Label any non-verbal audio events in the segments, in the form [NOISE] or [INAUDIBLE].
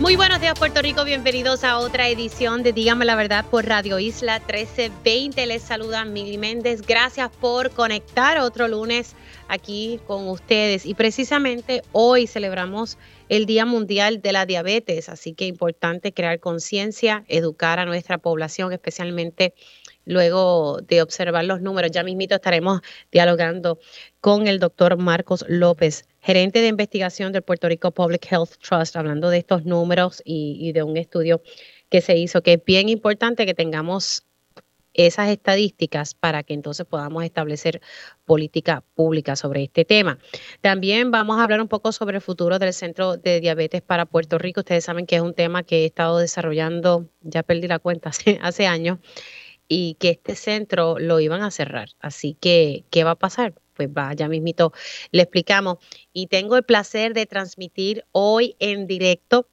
Muy buenos días Puerto Rico, bienvenidos a otra edición de Dígame la Verdad por Radio Isla 1320. Les saluda Mili Méndez. Gracias por conectar otro lunes aquí con ustedes. Y precisamente hoy celebramos el Día Mundial de la Diabetes, así que importante crear conciencia, educar a nuestra población, especialmente luego de observar los números. Ya mismito estaremos dialogando con el doctor Marcos López, gerente de investigación del Puerto Rico Public Health Trust, hablando de estos números y, de un estudio que se hizo, que es bien importante que tengamos esas estadísticas para que entonces podamos establecer política pública sobre este tema. También vamos a hablar un poco sobre el futuro del Centro de Diabetes para Puerto Rico. Ustedes saben que es un tema que he estado desarrollando, ya perdí la cuenta, [LAUGHS] hace, hace años, y que este centro lo iban a cerrar. Así que, ¿qué va a pasar? Pues va, ya mismito le explicamos. Y tengo el placer de transmitir hoy en directo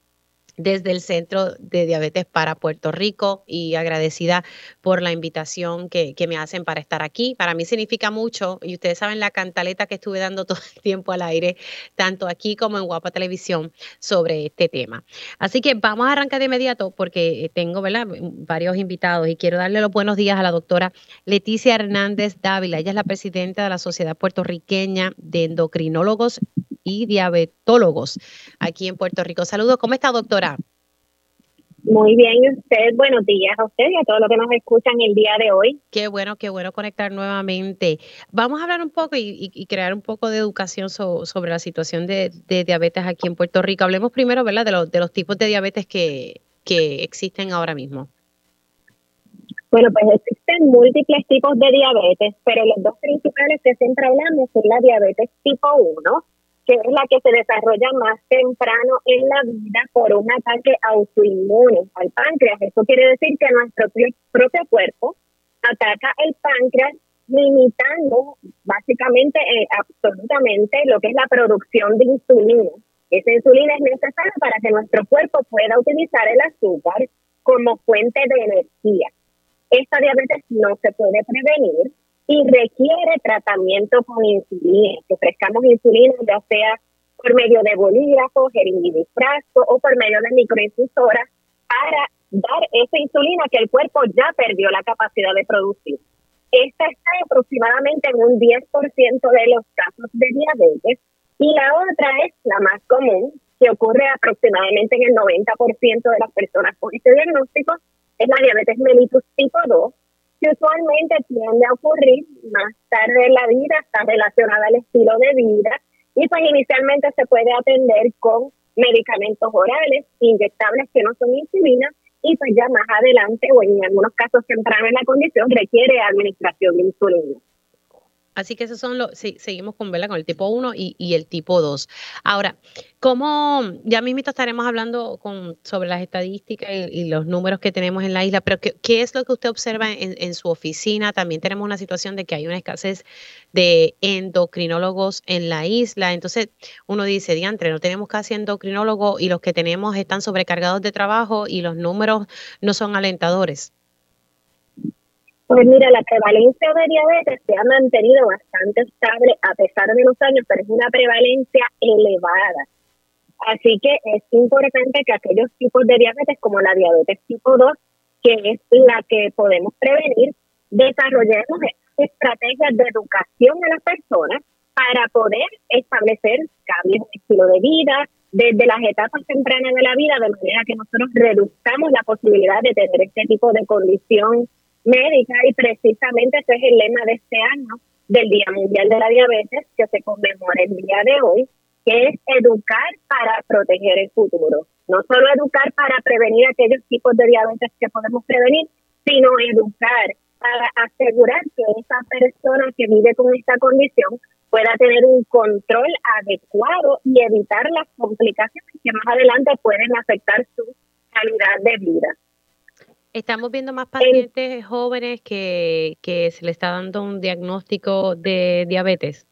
desde el Centro de Diabetes para Puerto Rico y agradecida por la invitación que, me hacen para estar aquí. Para mí significa mucho y ustedes saben la cantaleta que estuve dando [LAUGHS] todo el tiempo al aire, tanto aquí como en Guapa Televisión, sobre este tema. Así que vamos a arrancar de inmediato porque tengo varios invitados y quiero darle los buenos días a la doctora Leticia Hernández Dávila. Ella es la presidenta de la Sociedad Puertorriqueña de Endocrinólogos y diabetólogos aquí en Puerto Rico. Saludos, ¿cómo está doctora? Muy bien, ¿y usted? Buenos días a usted y a todos los que nos escuchan el día de hoy. Qué bueno, qué bueno conectar nuevamente. Vamos a hablar un poco y, crear un poco de educación sobre la situación de, diabetes aquí en Puerto Rico. Hablemos primero, ¿verdad?, de, los, de los tipos de diabetes que, que existen ahora mismo. Bueno, pues existen múltiples tipos de diabetes, pero los dos principales que siempre hablamos son la diabetes tipo 1 que es la que se desarrolla más temprano en la vida por un ataque autoinmune al páncreas. Eso quiere decir que nuestro propio cuerpo ataca el páncreas limitando básicamente eh, absolutamente lo que es la producción de insulina. Esa insulina es necesaria para que nuestro cuerpo pueda utilizar el azúcar como fuente de energía. Esta diabetes no se puede prevenir, y requiere tratamiento con insulina, que ofrezcamos insulina ya sea por medio de bolígrafo, jeringuidifrasco o por medio de microinfusoras para dar esa insulina que el cuerpo ya perdió la capacidad de producir. Esta está aproximadamente en un 10% de los casos de diabetes y la otra es la más común, que ocurre aproximadamente en el 90% de las personas con este diagnóstico, es la diabetes mellitus tipo 2, usualmente tiende a ocurrir más tarde en la vida, está relacionada al estilo de vida y pues inicialmente se puede atender con medicamentos orales, inyectables que no son insulina y pues ya más adelante o en algunos casos tempranos en la condición requiere administración de insulina. Así que esos son los, sí, seguimos con, ¿verdad? con el tipo 1 y, el tipo 2. Ahora, ¿cómo, ya mismo estaremos hablando con, sobre las estadísticas y, los números que tenemos en la isla, pero ¿qué, es lo que usted observa en, su oficina? También tenemos una situación de que hay una escasez de endocrinólogos en la isla. Entonces, uno dice, diantre, no tenemos casi endocrinólogos y los que tenemos están sobrecargados de trabajo y los números no son alentadores. Pues mira, la prevalencia de diabetes se ha mantenido bastante estable a pesar de los años, pero es una prevalencia elevada. Así que es importante que aquellos tipos de diabetes como la diabetes tipo 2, que es la que podemos prevenir, desarrollemos estrategias de educación a las personas para poder establecer cambios de estilo de vida desde las etapas tempranas de la vida, de manera que nosotros reduzcamos la posibilidad de tener este tipo de condición médica y precisamente ese es el lema de este año del Día Mundial de la Diabetes que se conmemora el día de hoy, que es educar para proteger el futuro. No solo educar para prevenir aquellos tipos de diabetes que podemos prevenir, sino educar para asegurar que esa persona que vive con esta condición pueda tener un control adecuado y evitar las complicaciones que más adelante pueden afectar su calidad de vida. Estamos viendo más pacientes jóvenes que, que se le está dando un diagnóstico de diabetes.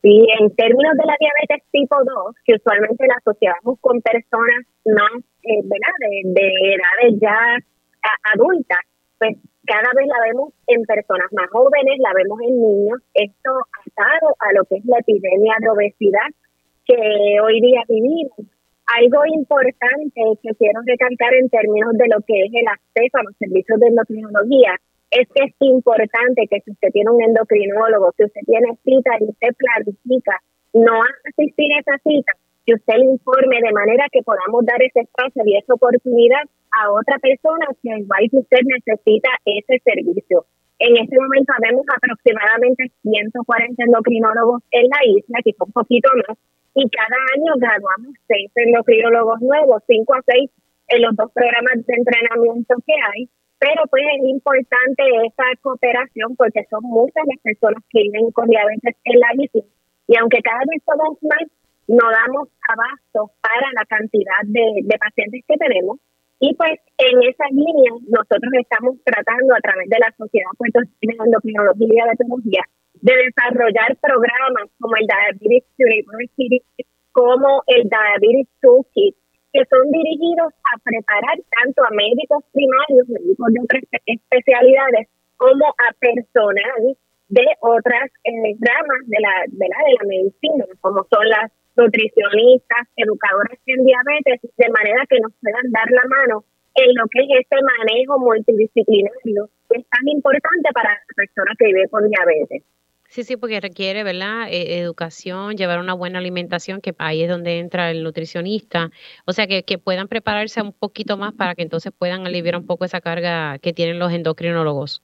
Sí, en términos de la diabetes tipo 2, que usualmente la asociamos con personas más, eh, ¿verdad? De, edades ya adultas, pues cada vez la vemos en personas más jóvenes, la vemos en niños. Esto atado a lo que es la epidemia de obesidad que hoy día vivimos. Algo importante que quiero recalcar en términos de lo que es el acceso a los servicios de endocrinología es que es importante que si usted tiene un endocrinólogo, si usted tiene cita y usted planifica no asistir a esa cita, que usted le informe de manera que podamos dar ese espacio y esa oportunidad a otra persona que igual que usted necesita ese servicio. En este momento habemos aproximadamente 140 endocrinólogos en la isla, quizá un poquito más, y cada año graduamos seis endocrinólogos nuevos, cinco a seis en los dos programas de entrenamiento que hay, pero pues es importante esa cooperación porque son muchas las personas que viven con diabetes en la isla y aunque cada vez somos más, no damos abasto para la cantidad de, pacientes que tenemos. Y pues en esa línea nosotros estamos tratando a través de la Sociedad Puertorriqueña de Endocrinología y Diabetología de desarrollar programas como el Diabetes University, como el Diabetes Toolkit, que son dirigidos a preparar tanto a médicos primarios, médicos de otras especialidades, como a personal de otras eh, ramas de la, de la de la medicina, como son las nutricionistas, educadores en diabetes, de manera que nos puedan dar la mano en lo que es este manejo multidisciplinario que es tan importante para las personas que viven con diabetes. Sí, sí, porque requiere, ¿verdad? E, educación, llevar una buena alimentación, que ahí es donde entra el nutricionista. O sea, que, que puedan prepararse un poquito más para que entonces puedan aliviar un poco esa carga que tienen los endocrinólogos.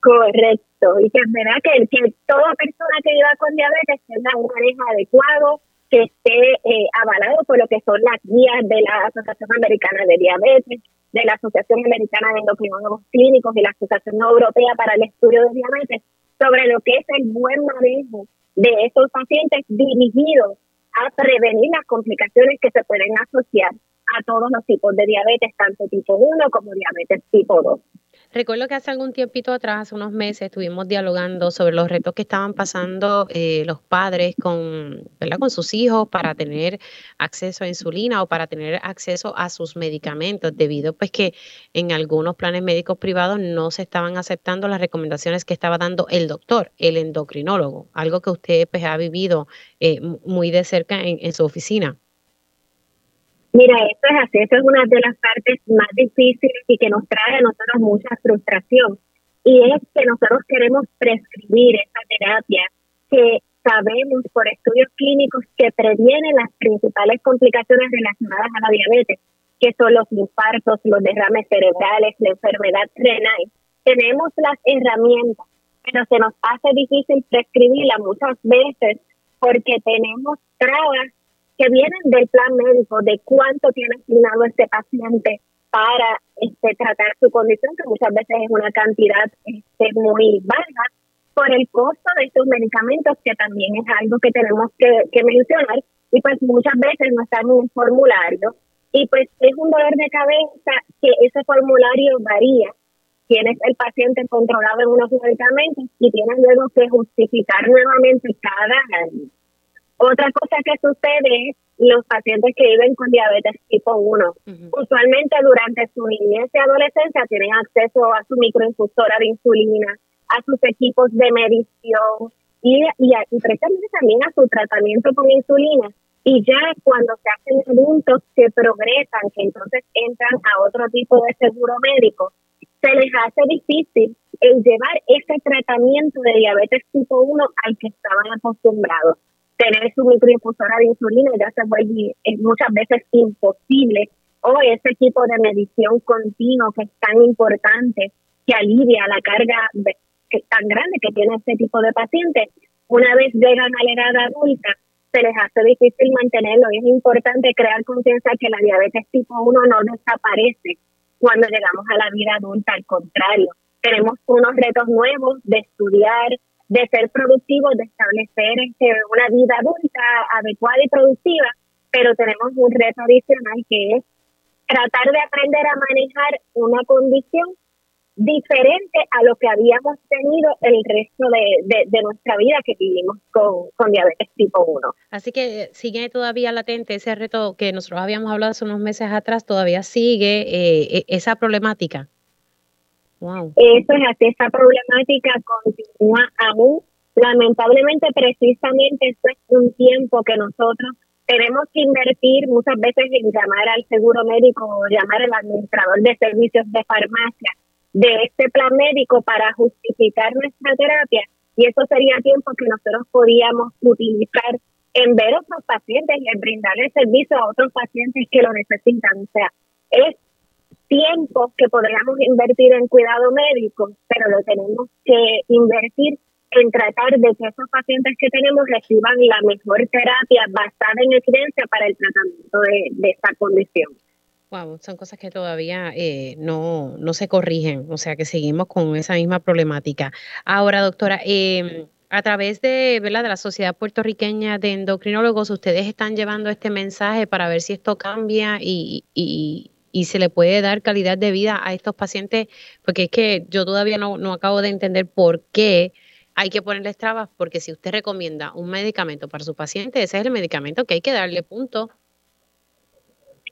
Correcto. Y que es verdad que, que toda persona que viva con diabetes tenga un manejo adecuado, que esté eh, avalado por lo que son las guías de la Asociación Americana de Diabetes, de la Asociación Americana de Endocrinólogos Clínicos y la Asociación Europea para el Estudio de Diabetes sobre lo que es el buen manejo de estos pacientes dirigidos a prevenir las complicaciones que se pueden asociar a todos los tipos de diabetes, tanto tipo 1 como diabetes tipo 2. Recuerdo que hace algún tiempito atrás, hace unos meses, estuvimos dialogando sobre los retos que estaban pasando eh, los padres con, ¿verdad? con sus hijos para tener acceso a insulina o para tener acceso a sus medicamentos, debido pues que en algunos planes médicos privados no se estaban aceptando las recomendaciones que estaba dando el doctor, el endocrinólogo, algo que usted pues, ha vivido eh, muy de cerca en su oficina. Mira, esto es así, esto es una de las partes más difíciles y que nos trae a nosotros mucha frustración. Y es que nosotros queremos prescribir esta terapia que sabemos por estudios clínicos que previene las principales complicaciones relacionadas a la diabetes, que son los infartos, los derrames cerebrales, la enfermedad renal. Tenemos las herramientas, pero se nos hace difícil prescribirla muchas veces porque tenemos trabas que vienen del plan médico de cuánto tiene asignado este paciente para este, tratar su condición, que muchas veces es una cantidad este, muy baja, por el costo de estos medicamentos, que también es algo que tenemos que, mencionar, y pues muchas veces no están en un formulario, y pues es un dolor de cabeza que ese formulario varía. Tienes el paciente controlado en unos medicamentos y tienes luego que justificar nuevamente cada año otra cosa que sucede es los pacientes que viven con diabetes tipo 1. Usualmente durante su niñez y adolescencia tienen acceso a su microinfusora de insulina, a sus equipos de medición y, y, y precisamente también a su tratamiento con insulina. Y ya cuando se hacen adultos que progresan, que entonces entran a otro tipo de seguro médico, se les hace difícil el llevar ese tratamiento de diabetes tipo 1 al que estaban acostumbrados tener su microinfusora de insulina ya se vuelve muchas veces imposible. O ese tipo de medición continua que es tan importante que alivia la carga tan grande que tiene este tipo de pacientes una vez llegan a la edad adulta se les hace difícil mantenerlo y es importante crear conciencia que la diabetes tipo 1 no desaparece cuando llegamos a la vida adulta, al contrario, tenemos unos retos nuevos de estudiar, de ser productivos, de establecer este, una vida adulta adecuada y productiva, pero tenemos un reto adicional que es tratar de aprender a manejar una condición diferente a lo que habíamos tenido el resto de, nuestra vida que vivimos con, con, diabetes tipo 1. Así que sigue todavía latente ese reto que nosotros habíamos hablado hace unos meses atrás, todavía sigue eh, e, esa problemática. Eso es así, esa problemática continúa aún. Lamentablemente, precisamente, esto es un tiempo que nosotros tenemos que invertir muchas veces en llamar al seguro médico o llamar al administrador de servicios de farmacia de este plan médico para justificar nuestra terapia y eso sería tiempo que nosotros podíamos utilizar en ver otros pacientes y en brindarle servicio a otros pacientes que lo necesitan. O sea, es tiempo que podríamos invertir en cuidado médico, pero lo tenemos que invertir en tratar de que esos pacientes que tenemos reciban la mejor terapia basada en evidencia para el tratamiento de, de esta condición. Wow, son cosas que todavía eh, no, no se corrigen, o sea que seguimos con esa misma problemática. Ahora, doctora, eh, a través de, ¿verdad? de la Sociedad Puertorriqueña de Endocrinólogos, ustedes están llevando este mensaje para ver si esto cambia y, y, y se le puede dar calidad de vida a estos pacientes, porque es que yo todavía no, no acabo de entender por qué hay que ponerles trabas, porque si usted recomienda un medicamento para su paciente, ese es el medicamento que hay que darle punto.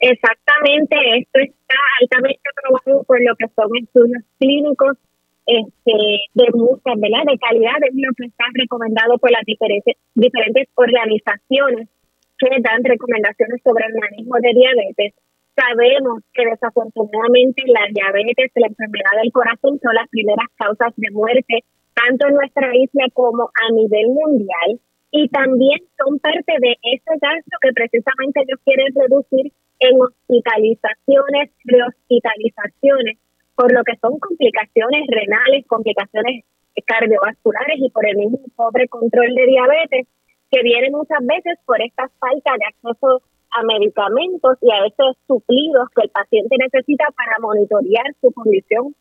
Exactamente, esto está altamente probado por lo que son estudios clínicos este, de muchas, ¿verdad? De calidad, es lo que está recomendado por las diferentes, diferentes organizaciones que dan recomendaciones sobre el manejo de diabetes. Sabemos que desafortunadamente la diabetes, la enfermedad del corazón son las primeras causas de muerte, tanto en nuestra isla como a nivel mundial, y también son parte de ese gasto que precisamente ellos quieren reducir en hospitalizaciones, rehospitalizaciones, por lo que son complicaciones renales, complicaciones cardiovasculares y por el mismo pobre control de diabetes, que viene muchas veces por esta falta de acceso a medicamentos y a esos suplidos que el paciente necesita para monitorear su condición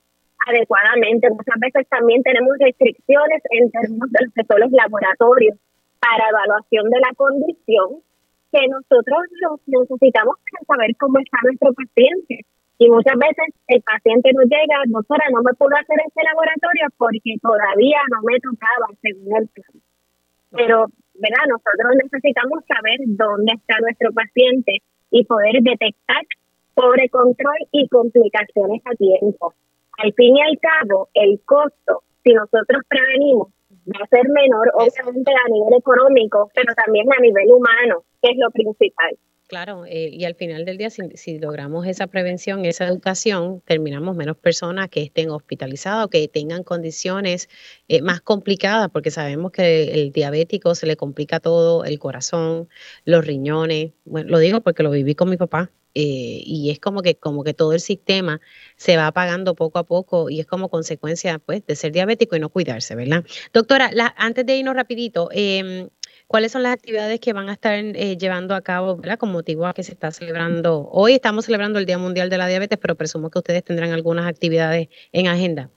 adecuadamente. Muchas veces también tenemos restricciones en términos de los que son los laboratorios para evaluación de la condición que nosotros necesitamos saber cómo está nuestro paciente. Y muchas veces el paciente nos llega, doctora, no me puedo hacer este laboratorio porque todavía no me tocaba según el plan. Pero, ¿verdad? Nosotros necesitamos saber dónde está nuestro paciente y poder detectar pobre control y complicaciones a tiempo. Al fin y al cabo, el costo, si nosotros prevenimos, va a ser menor, obviamente a nivel económico, pero también a nivel humano, que es lo principal. Claro, eh, y al final del día, si, logramos esa prevención, esa educación, terminamos menos personas que estén hospitalizadas o que tengan condiciones eh, más complicadas, porque sabemos que el diabético se le complica todo, el corazón, los riñones. Bueno, lo digo porque lo viví con mi papá. Eh, y es como que como que todo el sistema se va apagando poco a poco y es como consecuencia pues de ser diabético y no cuidarse, ¿verdad? Doctora, la, antes de irnos rapidito, eh, ¿cuáles son las actividades que van a estar eh, llevando a cabo. Con motivo a que se está celebrando, hoy estamos celebrando el Día Mundial de la Diabetes, pero presumo que ustedes tendrán algunas actividades en agenda.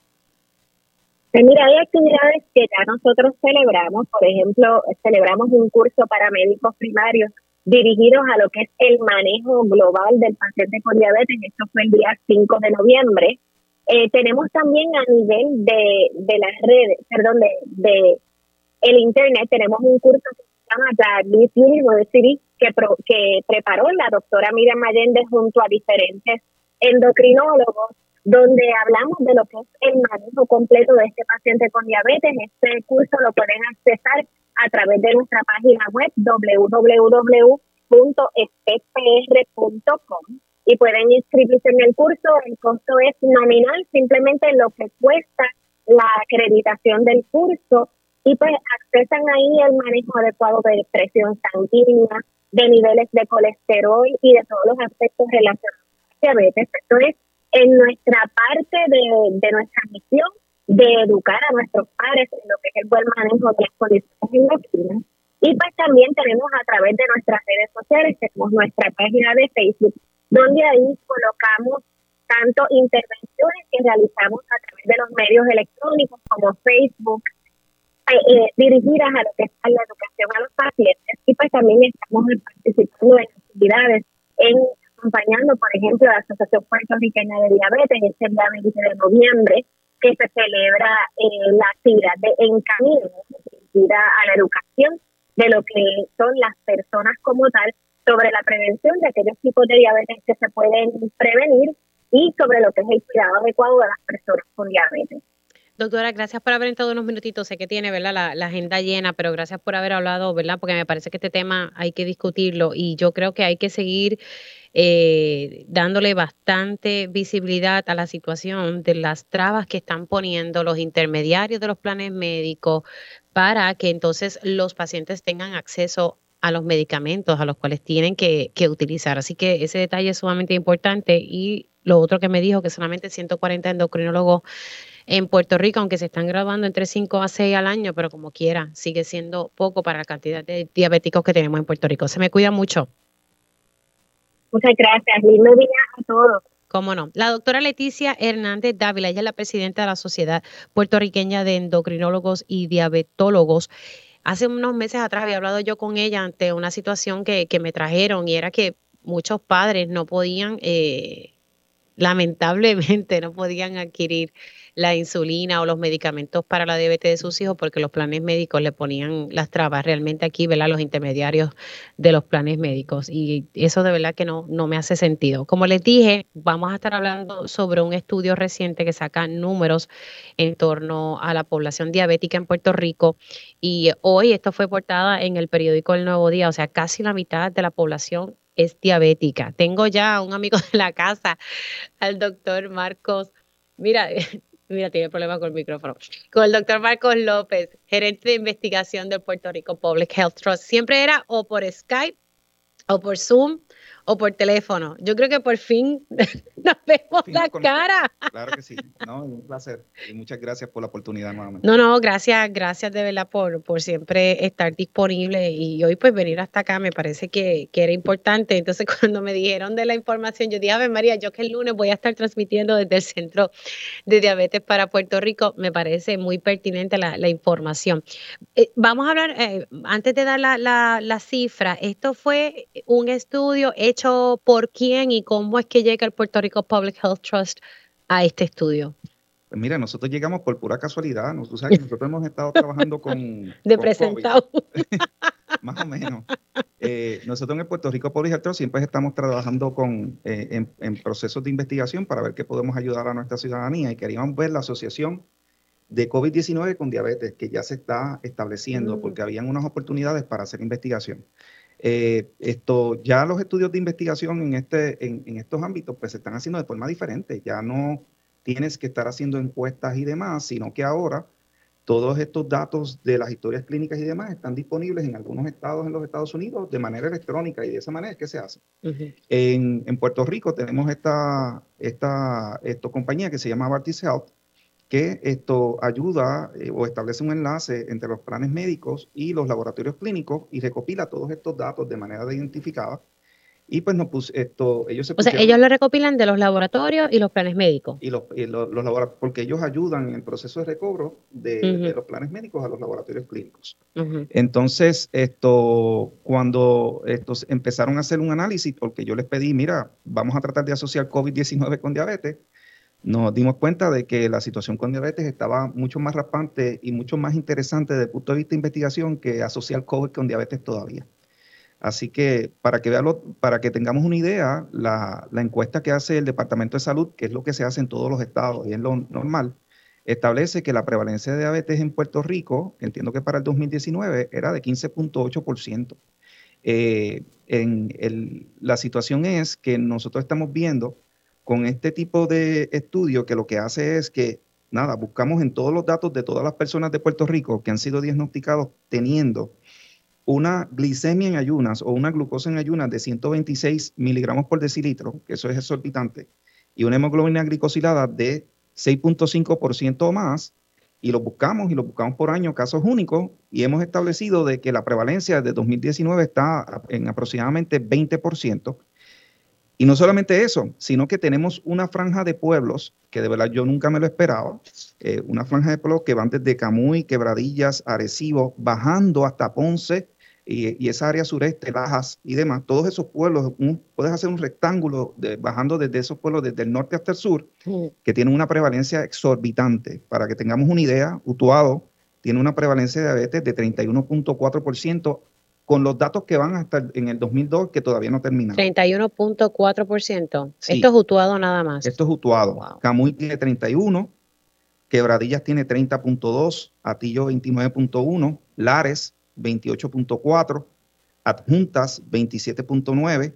Pues mira, hay actividades que ya nosotros celebramos, por ejemplo, celebramos un curso para médicos primarios dirigidos a lo que es el manejo global del paciente con diabetes. Esto fue el día 5 de noviembre. Eh, tenemos también a nivel de, de las redes, perdón, de el Internet, tenemos un curso que se llama Diabetes University que, que preparó la doctora Miriam Allende junto a diferentes endocrinólogos, donde hablamos de lo que es el manejo completo de este paciente con diabetes. Este curso lo pueden accesar a través de nuestra página web www.specpr.com y pueden inscribirse en el curso. El costo es nominal, simplemente lo que cuesta la acreditación del curso y pues accesan ahí el manejo adecuado de presión sanguínea, de niveles de colesterol y de todos los aspectos relacionados a diabetes. Esto es en nuestra parte de, de nuestra misión de educar a nuestros padres en lo que es el buen manejo de las condiciones endocrinas. Y pues también tenemos a través de nuestras redes sociales, tenemos nuestra página de Facebook, donde ahí colocamos tanto intervenciones que realizamos a través de los medios electrónicos como Facebook, eh, eh, dirigidas a lo que es la educación a los pacientes y pues también estamos participando en actividades en acompañando, por ejemplo, la Asociación Puertorriqueña de Diabetes, este día 20 de noviembre, que se celebra eh, la actividad de encamino, dirigida a la educación de lo que son las personas como tal, sobre la prevención de aquellos tipos de diabetes que se pueden prevenir y sobre lo que es el cuidado adecuado de las personas con diabetes. Doctora, gracias por haber entrado unos minutitos. Sé que tiene ¿verdad? La, agenda llena, pero gracias por haber hablado, ¿verdad? Porque me parece que este tema hay que discutirlo y yo creo que hay que seguir eh, dándole bastante visibilidad a la situación de las trabas que están poniendo los intermediarios de los planes médicos para que entonces los pacientes tengan acceso a los medicamentos a los cuales tienen que, que utilizar. Así que ese detalle es sumamente importante y lo otro que me dijo que solamente 140 endocrinólogos en Puerto Rico, aunque se están graduando entre 5 a 6 al año, pero como quiera, sigue siendo poco para la cantidad de diabéticos que tenemos en Puerto Rico. Se me cuida mucho. Muchas gracias. Lindo día a todos. Cómo no. La doctora Leticia Hernández Dávila, ella es la presidenta de la Sociedad Puertorriqueña de Endocrinólogos y Diabetólogos. Hace unos meses atrás había hablado yo con ella ante una situación que, que me trajeron y era que muchos padres no podían, eh, lamentablemente, no podían adquirir la insulina o los medicamentos para la diabetes de sus hijos porque los planes médicos le ponían las trabas realmente aquí, ¿verdad? Los intermediarios de los planes médicos. Y eso de verdad que no, no me hace sentido. Como les dije, vamos a estar hablando sobre un estudio reciente que saca números en torno a la población diabética en Puerto Rico. Y hoy esto fue portada en el periódico El Nuevo Día, o sea, casi la mitad de la población es diabética. Tengo ya un amigo de la casa, al doctor Marcos. Mira, [LAUGHS] Mira, tiene problema con el micrófono. Con el doctor Marcos López, gerente de investigación del Puerto Rico Public Health Trust. Siempre era o por Skype o por Zoom o por teléfono. Yo creo que por fin [LAUGHS] nos vemos la cara. [LAUGHS] Claro que sí, no, un placer y muchas gracias por la oportunidad nuevamente. No, no, gracias, gracias de verdad por, por siempre estar disponible y hoy pues venir hasta acá me parece que, que era importante. Entonces [LAUGHS] cuando me dijeron de la información, yo dije, a ver María, yo que el lunes voy a estar transmitiendo desde el Centro de Diabetes para Puerto Rico, me parece muy pertinente la, la información. Eh, vamos a hablar, eh, antes de dar la, la, la cifra, esto fue un estudio hecho hecho por quién y cómo es que llega el Puerto Rico Public Health Trust a este estudio? Pues mira, nosotros llegamos por pura casualidad. Nosotros, [LAUGHS] nosotros hemos estado trabajando con. De presentado. [LAUGHS] Más o menos. Eh, nosotros en el Puerto Rico Public Health Trust siempre estamos trabajando con, eh, en, procesos de investigación para ver qué podemos ayudar a nuestra ciudadanía y queríamos ver la asociación de COVID-19 con diabetes que ya se está estableciendo mm. porque habían unas oportunidades para hacer investigación. Eh, esto, ya los estudios de investigación en, este, en, estos ámbitos pues se están haciendo de forma diferente. Ya no tienes que estar haciendo encuestas y demás, sino que ahora todos estos datos de las historias clínicas y demás están disponibles en algunos estados en los Estados Unidos de manera electrónica y de esa manera es que se hace. en, en, Puerto Rico tenemos esta, esta, esta compañía que se llama Bartis Health, que esto ayuda eh, o establece un enlace entre los planes médicos y los laboratorios clínicos y recopila todos estos datos de manera identificada. Y pues no pues esto, ellos se O sea, ellos lo recopilan de los laboratorios y los planes médicos. Y los, los, laboratorios, porque ellos ayudan en el proceso de recobro de, los planes médicos a los laboratorios clínicos. Entonces, esto, cuando estos empezaron a hacer un análisis, porque yo les pedí, mira, vamos a tratar de asociar COVID-19 con diabetes, nos dimos cuenta de que la situación con diabetes estaba mucho más raspante y mucho más interesante desde el punto de vista de investigación que asociar COVID con diabetes todavía. Así que para que, para que tengamos una idea, la, encuesta que hace el Departamento de Salud, que es lo que se hace en todos los estados y es lo normal, establece que la prevalencia de diabetes en Puerto Rico, entiendo que para el 2019, era de 15.8%. Eh, la situación es que nosotros estamos viendo con este tipo de estudio que lo que hace es que, nada, buscamos en todos los datos de todas las personas de Puerto Rico que han sido diagnosticados teniendo una glicemia en ayunas o una glucosa en ayunas de 126 miligramos por decilitro, que eso es exorbitante, y una hemoglobina glicosilada de 6.5% o más, y lo buscamos y lo buscamos por año, casos únicos, y hemos establecido de que la prevalencia de 2019 está en aproximadamente 20%, y no solamente eso, sino que tenemos una franja de pueblos, que de verdad yo nunca me lo esperaba, eh, una franja de pueblos que van desde Camuy, Quebradillas, Arecibo, bajando hasta Ponce, y, esa área sureste, Bajas y demás, todos esos pueblos, puedes hacer un rectángulo bajando desde esos pueblos, desde el norte hasta el sur, que tienen una prevalencia exorbitante. Para que tengamos una idea, Utuado tiene una prevalencia de diabetes de 31.4% con los datos que van hasta en el 2002 que todavía no terminan. 31.4%. Esto es Utuado nada más. Esto es Utuado. Camuy tiene 31, Quebradillas tiene 30.2, Atillo 29.1, Lares 28.4, Adjuntas 27.9,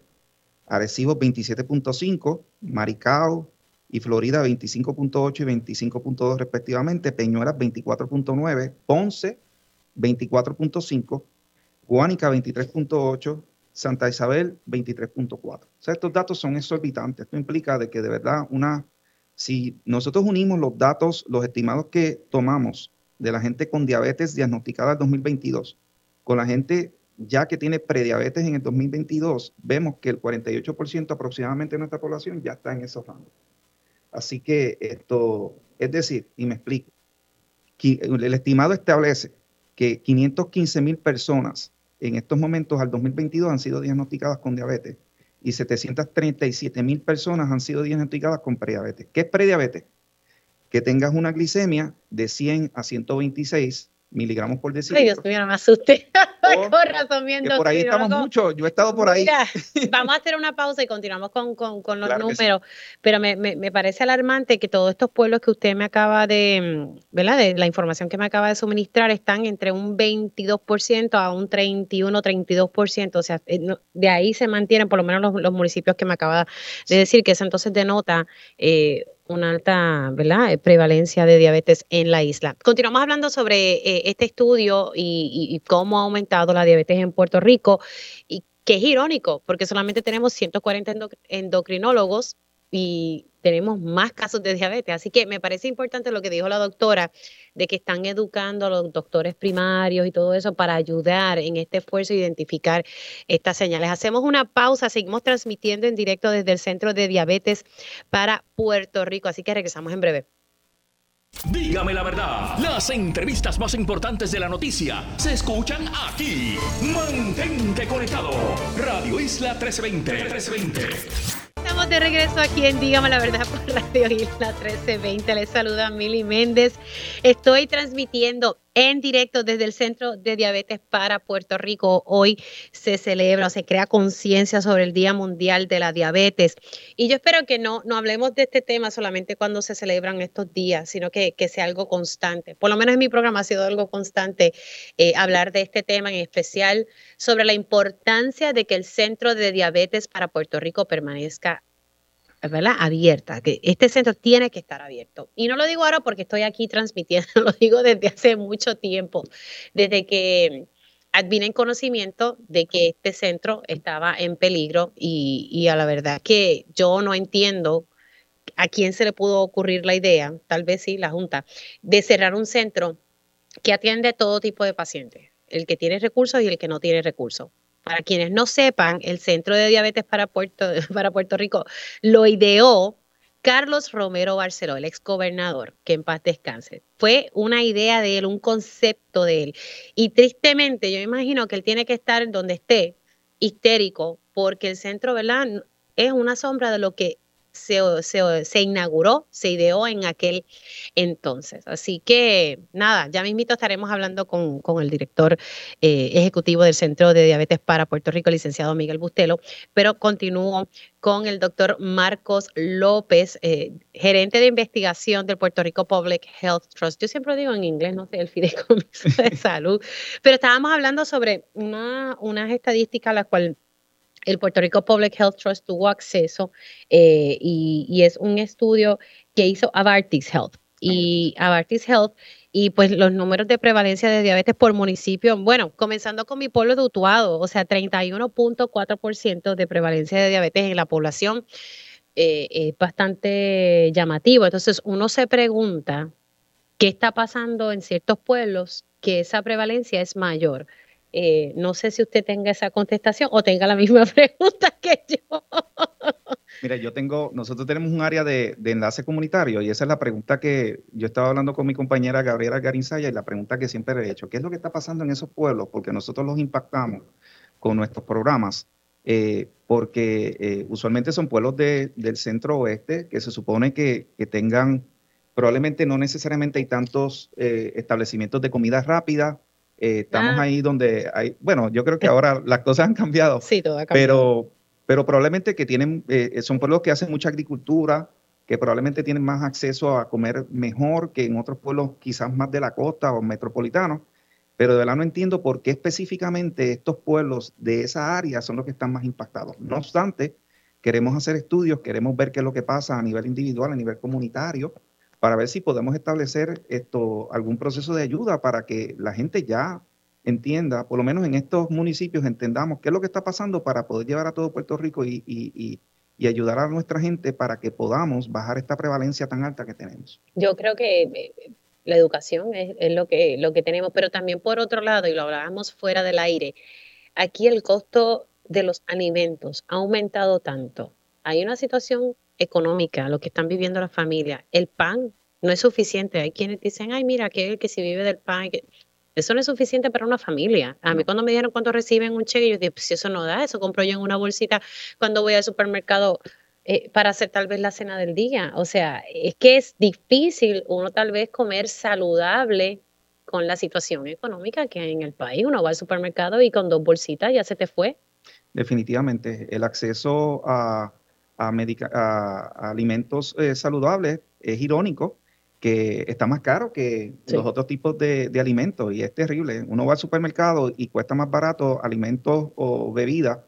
Arecibo 27.5, Maricao y Florida 25.8 y 25.2 respectivamente, Peñuelas 24.9, Ponce 24.5, Guánica 23.8, Santa Isabel 23.4. O sea, estos datos son exorbitantes. Esto implica de que de verdad una, si nosotros unimos los datos, los estimados que tomamos de la gente con diabetes diagnosticada en 2022 con la gente ya que tiene prediabetes en el 2022, vemos que el 48% aproximadamente de nuestra población ya está en esos rangos. Así que esto, es decir, y me explico, el estimado establece que 515 mil personas en estos momentos al 2022 han sido diagnosticadas con diabetes y 737 mil personas han sido diagnosticadas con prediabetes. ¿Qué es prediabetes? Que tengas una glicemia de 100 a 126 miligramos por decilitro. Ay, Dios mío, no me asusté. [LAUGHS] con razón Por ahí estamos mucho, yo he estado por ahí. [LAUGHS] vamos a hacer una pausa y continuamos con, con, los números, pero me, me, me, parece alarmante que todos estos pueblos que usted me acaba de, ¿verdad? De la información que me acaba de suministrar están entre un 22% a un 31, 32%, o sea, eh, de ahí se mantienen por lo menos los, los municipios que me acaba de decir, que eso entonces denota eh, una alta ¿verdad? Eh, prevalencia de diabetes en la isla. Continuamos hablando sobre eh, este estudio y, cómo ha aumentado la diabetes en Puerto Rico y que es irónico porque solamente tenemos 140 endocrinólogos y tenemos más casos de diabetes. Así que me parece importante lo que dijo la doctora de que están educando a los doctores primarios y todo eso para ayudar en este esfuerzo a identificar estas señales. Hacemos una pausa, seguimos transmitiendo en directo desde el Centro de Diabetes para Puerto Rico, así que regresamos en breve. Dígame la verdad, las entrevistas más importantes de la noticia se escuchan aquí. Mantente conectado. Radio Isla 1320. 1320. Estamos de regreso aquí en Dígame la Verdad por Radio Isla 1320. Les saluda Mili Méndez. Estoy transmitiendo en directo desde el Centro de Diabetes para Puerto Rico. Hoy se celebra o se crea conciencia sobre el Día Mundial de la Diabetes. Y yo espero que no, no hablemos de este tema solamente cuando se celebran estos días, sino que, que sea algo constante. Por lo menos en mi programa ha sido algo constante eh, hablar de este tema, en especial sobre la importancia de que el Centro de Diabetes para Puerto Rico permanezca ¿verdad? abierta, que este centro tiene que estar abierto. Y no lo digo ahora porque estoy aquí transmitiendo, [LAUGHS] lo digo desde hace mucho tiempo, desde que vine en conocimiento de que este centro estaba en peligro y, y a la verdad que yo no entiendo a quién se le pudo ocurrir la idea, tal vez sí, la Junta, de cerrar un centro que atiende todo tipo de pacientes, el que tiene recursos y el que no tiene recursos. Para quienes no sepan, el Centro de Diabetes para Puerto, [LAUGHS] Rico lo ideó Carlos Romero Barceló, el ex gobernador, que en paz descanse. Fue una idea de él, un concepto de él. Y tristemente, yo imagino que él tiene que estar donde esté, histérico, porque el centro, ¿verdad? Es una sombra de lo que se, inauguró, se ideó en aquel entonces. Así que nada, ya mismito estaremos hablando con, el director eh, ejecutivo del Centro de Diabetes para Puerto Rico, licenciado Miguel Bustelo, pero continúo con el doctor Marcos López, eh, gerente de investigación del Puerto Rico Public Health Trust. Yo siempre digo en inglés, no sé, el fideicomiso de [LAUGHS] salud, pero estábamos hablando sobre una, unas estadísticas a las cuales el Puerto Rico Public Health Trust tuvo acceso eh, y, es un estudio que hizo Avartis Health. Y Avartis Health y pues los números de prevalencia de diabetes por municipio, bueno, comenzando con mi pueblo de Utuado, o sea, 31.4% de prevalencia de diabetes en la población, eh, es bastante llamativo. Entonces uno se pregunta qué está pasando en ciertos pueblos que esa prevalencia es mayor. Eh, no sé si usted tenga esa contestación o tenga la misma [LAUGHS] pregunta que yo. Mira, yo tengo, nosotros tenemos un área de, enlace comunitario y esa es la pregunta que yo estaba hablando con mi compañera Gabriela Garinzaya y la pregunta que siempre he hecho, ¿qué es lo que está pasando en esos pueblos? Porque nosotros los impactamos con nuestros programas, eh, porque eh, usualmente son pueblos del centro oeste que se supone que, tengan, probablemente no necesariamente hay tantos eh, establecimientos de comida rápida, estamos ah. ahí donde hay, bueno, yo creo que ahora [LAUGHS] las cosas han cambiado. Sí, todo ha cambiado. Pero pero probablemente que tienen, eh, son pueblos que hacen mucha agricultura, que probablemente tienen más acceso a comer mejor que en otros pueblos quizás más de la costa o metropolitanos, pero de verdad no entiendo por qué específicamente estos pueblos de esa área son los que están más impactados. No obstante, queremos hacer estudios, queremos ver qué es lo que pasa a nivel individual, a nivel comunitario, para ver si podemos establecer esto, algún proceso de ayuda para que la gente ya entienda, por lo menos en estos municipios, entendamos qué es lo que está pasando para poder llevar a todo Puerto Rico y, ayudar a nuestra gente para que podamos bajar esta prevalencia tan alta que tenemos. Yo creo que eh, la educación es, lo, que, lo que tenemos, pero también por otro lado, y lo hablábamos fuera del aire, aquí el costo de los alimentos ha aumentado tanto. Hay una situación económica, lo que están viviendo las familias. El pan no es suficiente. Hay quienes dicen, ay, mira, que, que si vive del pan, que... Eso no es suficiente para una familia. A mí cuando me dijeron cuánto reciben un cheque, yo dije, pues si eso no da, eso compro yo en una bolsita cuando voy al supermercado eh, para hacer tal vez la cena del día. O sea, es que es difícil uno tal vez comer saludable con la situación económica que hay en el país. Uno va al supermercado y con dos bolsitas ya se te fue. Definitivamente, el acceso a, a, alimentos eh, saludables es irónico que está más caro que los otros tipos de, alimentos y es terrible. Uno va al supermercado y cuesta más barato alimentos o bebidas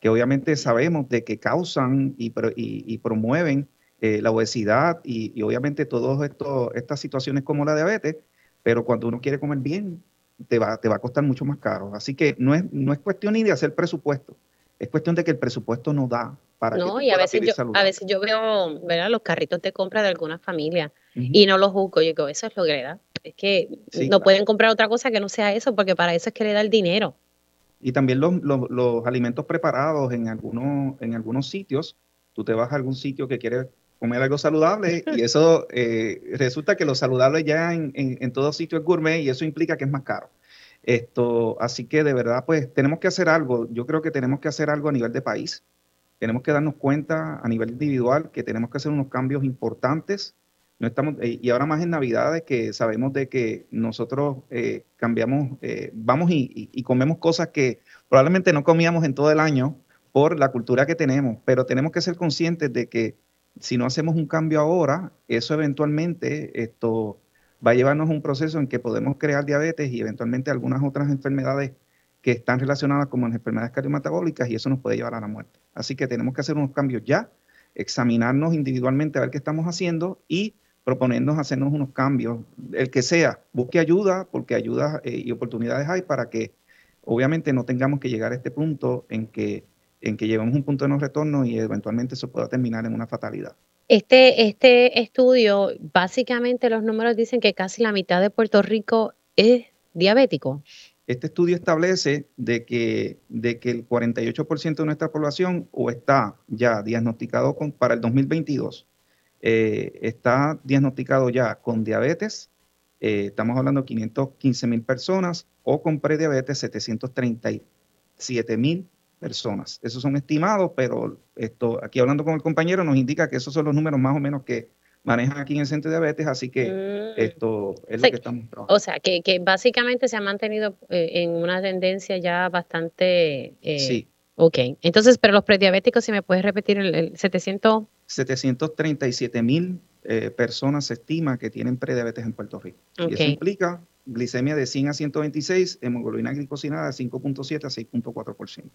que obviamente sabemos de que causan y, y, promueven eh, la obesidad y, obviamente todas estas situaciones como la diabetes, pero cuando uno quiere comer bien, te va, te va a costar mucho más caro. Así que no es, no es cuestión ni de hacer presupuesto, es cuestión de que el presupuesto no da para no, y a veces, yo, a veces yo veo ¿verdad? los carritos de compra de algunas familias y no los juzgo. Yo digo, eso es lo que le da. Es que no pueden comprar otra cosa que no sea eso, porque para eso es que le da el dinero. Y también los, los, alimentos preparados en algunos, en algunos sitios. Tú te vas a algún sitio que quieres comer algo saludable y [LAUGHS] eso eh, resulta que lo saludable ya en, en, en todo sitio es gourmet y eso implica que es más caro. Esto, así que de verdad, pues tenemos que hacer algo. Yo creo que tenemos que hacer algo a nivel de país. Tenemos que darnos cuenta a nivel individual que tenemos que hacer unos cambios importantes. No estamos, eh, y ahora más en Navidades que sabemos de que nosotros eh, cambiamos, eh, vamos y, comemos cosas que probablemente no comíamos en todo el año por la cultura que tenemos, pero tenemos que ser conscientes de que si no hacemos un cambio ahora, eso eventualmente esto va a llevarnos a un proceso en que podemos crear diabetes y eventualmente algunas otras enfermedades que están relacionadas como las enfermedades cardiometabólicas y eso nos puede llevar a la muerte. Así que tenemos que hacer unos cambios ya, examinarnos individualmente a ver qué estamos haciendo y proponernos hacernos unos cambios, el que sea, busque ayuda, porque ayudas eh, y oportunidades hay para que obviamente no tengamos que llegar a este punto en que, en que llevemos un punto de no retorno y eventualmente eso pueda terminar en una fatalidad. Este, este estudio, básicamente los números dicen que casi la mitad de Puerto Rico es diabético. Este estudio establece de que, de que el 48% de nuestra población o está ya diagnosticado con, para el 2022 eh, está diagnosticado ya con diabetes, eh, estamos hablando de 515 mil personas, o con prediabetes 737 mil personas. Esos son estimados, pero esto, aquí hablando con el compañero nos indica que esos son los números más o menos que manejan aquí en el centro de diabetes, así que mm. esto es lo que estamos trabajando. O sea, que, básicamente se ha mantenido eh, en una tendencia ya bastante... sí. Ok, entonces, pero los prediabéticos, si me puedes repetir el, el 700... 737 mil eh, personas se estima que tienen prediabetes en Puerto Rico. Y eso implica glicemia de 100 a 126, hemoglobina glicosinada de 5.7 a 6.4%.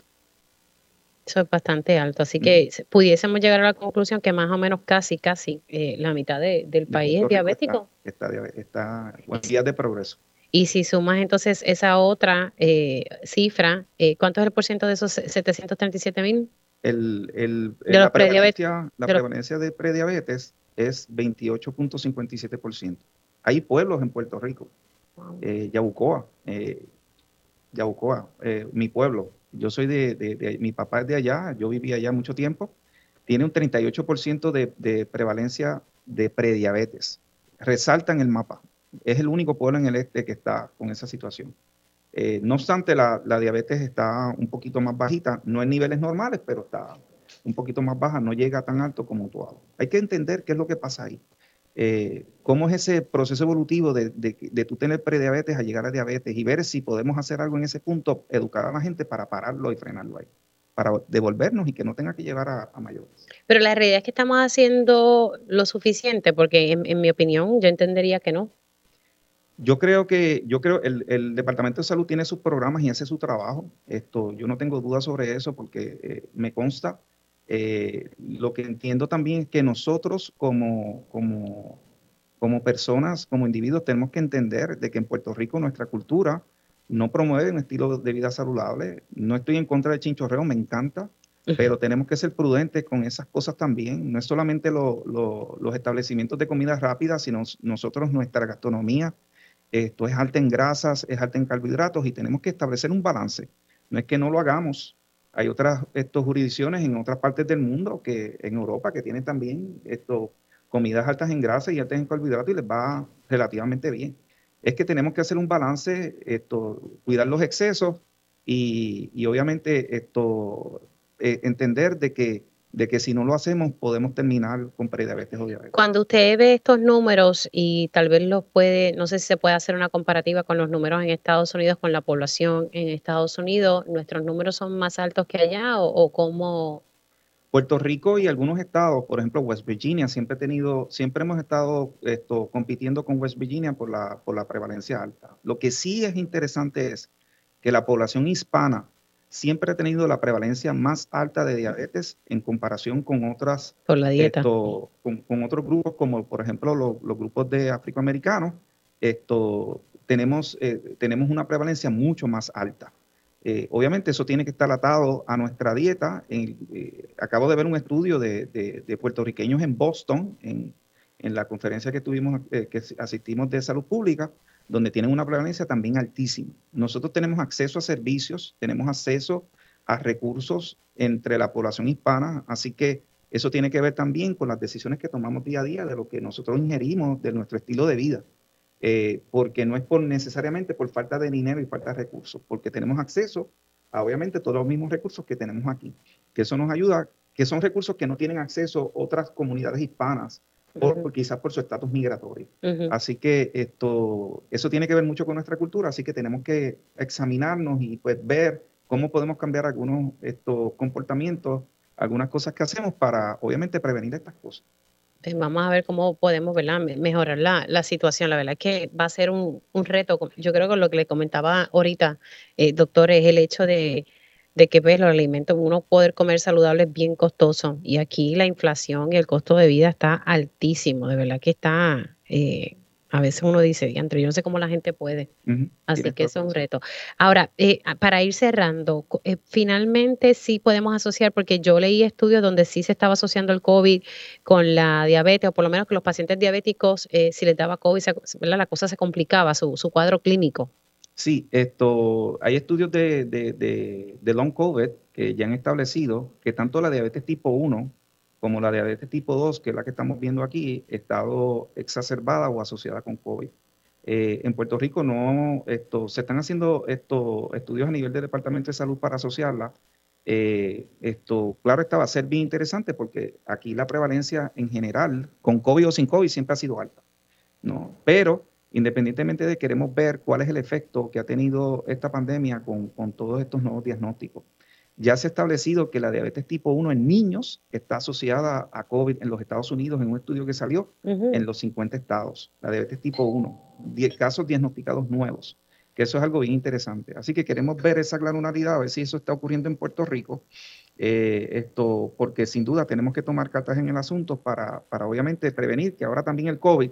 Eso es bastante alto, así que pudiésemos llegar a la conclusión que más o menos casi, casi eh, la mitad del país es diabético. Está, está, en días de progreso. Y si sumas entonces esa otra eh, cifra, ¿cuánto es el porcentaje de esos 737 mil? el, la, prevalencia, la prevalencia de prediabetes es 28.57%. Hay pueblos en Puerto Rico, eh, Yabucoa, eh, Yabucoa, eh, mi pueblo. Yo soy de, mi papá es de allá, yo viví allá mucho tiempo. tiene un 38% de, de prevalencia de prediabetes. Resalta en el mapa. Es el único pueblo en el este que está con esa situación. Eh, no obstante, la, diabetes está un poquito más bajita, no en niveles normales, pero está un poquito más baja, no llega tan alto como Utuado. Hay que entender qué es lo que pasa ahí. Eh, cómo es ese proceso evolutivo de, de, tú tener prediabetes a llegar a diabetes y ver si podemos hacer algo en ese punto, educar a la gente para pararlo y frenarlo ahí, para devolvernos y que no tenga que llevar a, mayores. Pero la realidad es que estamos haciendo lo suficiente, porque en mi opinión yo entendería que no. Yo creo que, yo creo, el, el, Departamento de Salud tiene sus programas y hace su trabajo. Esto, yo no tengo dudas sobre eso porque eh, me consta. Eh, lo que entiendo también es que nosotros como, como, como personas, como individuos, tenemos que entender de que en Puerto Rico nuestra cultura no promueve un estilo de vida saludable. No estoy en contra del chinchorreo, me encanta, pero tenemos que ser prudentes con esas cosas también. No es solamente los establecimientos de comida rápida, sino nosotros, nuestra gastronomía, esto es alta en grasas, es alta en carbohidratos y tenemos que establecer un balance. No es que no lo hagamos. Hay otras estos, jurisdicciones en otras partes del mundo, que en Europa, que tienen también esto, comidas altas en grasas y altas en carbohidratos y les va relativamente bien. Es que tenemos que hacer un balance, esto, cuidar los excesos y, y obviamente esto, eh, entender de que de que si no lo hacemos podemos terminar con prediabetes o diabetes. Cuando usted ve estos números y tal vez los puede, no sé si se puede hacer una comparativa con los números en Estados Unidos, con la población en Estados Unidos, ¿nuestros números son más altos que allá o, o cómo? Puerto Rico y algunos estados, por ejemplo West Virginia, siempre he tenido, siempre hemos estado esto, compitiendo con West Virginia por la, por la prevalencia alta. Lo que sí es interesante es que la población hispana siempre ha tenido la prevalencia más alta de diabetes en comparación con otras la dieta. con, otros grupos como por ejemplo los grupos de afroamericanos esto tenemos eh, tenemos una prevalencia mucho más alta eh, obviamente eso tiene que estar atado a nuestra dieta eh, acabo de ver un estudio de, de, puertorriqueños en Boston en, en, la conferencia que tuvimos que asistimos de salud pública donde tienen una prevalencia también altísima. Nosotros tenemos acceso a servicios, tenemos acceso a recursos entre la población hispana, así que eso tiene que ver también con las decisiones que tomamos día a día, de lo que nosotros ingerimos, de nuestro estilo de vida, eh, porque no es por necesariamente por falta de dinero y falta de recursos, porque tenemos acceso a obviamente todos los mismos recursos que tenemos aquí, que eso nos ayuda, que son recursos que no tienen acceso otras comunidades hispanas por, quizás por su estatus migratorio. Así que esto, eso tiene que ver mucho con nuestra cultura, así que tenemos que examinarnos y pues ver cómo podemos cambiar algunos estos comportamientos, algunas cosas que hacemos para obviamente prevenir estas cosas. Pues vamos a ver cómo podemos mejorar la, la, situación. La verdad es que va a ser un, un, reto. Yo creo que lo que le comentaba ahorita, eh, doctor, es el hecho de, de que pues, los alimentos, uno poder comer saludable es bien costoso. Y aquí la inflación y el costo de vida está altísimo, de verdad que está, eh, a veces uno dice, diantre, yo no sé cómo la gente puede. Así que eso es un reto. Ahora, eh, para ir cerrando, eh, finalmente sí podemos asociar, porque yo leí estudios donde sí se estaba asociando el COVID con la diabetes, o por lo menos que los pacientes diabéticos, si les daba COVID, la cosa se complicaba, su, su cuadro clínico. Sí, esto, hay estudios de, de, long COVID que ya han establecido que tanto la diabetes tipo 1 como la diabetes tipo 2, que es la que estamos viendo aquí, ha estado exacerbada o asociada con COVID. Eh, en Puerto Rico no, esto, se están haciendo estos estudios a nivel del Departamento de Salud para asociarla. Eh, esto, claro, esta va a ser bien interesante porque aquí la prevalencia en general, con COVID o sin COVID, siempre ha sido alta. ¿no? Pero independientemente de queremos ver cuál es el efecto que ha tenido esta pandemia con, todos estos nuevos diagnósticos. Ya se ha establecido que la diabetes tipo 1 en niños está asociada a COVID en los Estados Unidos en un estudio que salió en los 50 estados. La diabetes tipo 1, 10 casos diagnosticados nuevos, que eso es algo bien interesante. Así que queremos ver esa granularidad, a ver si eso está ocurriendo en Puerto Rico. Eh, esto, porque sin duda tenemos que tomar cartas en el asunto para, para obviamente prevenir que ahora también el COVID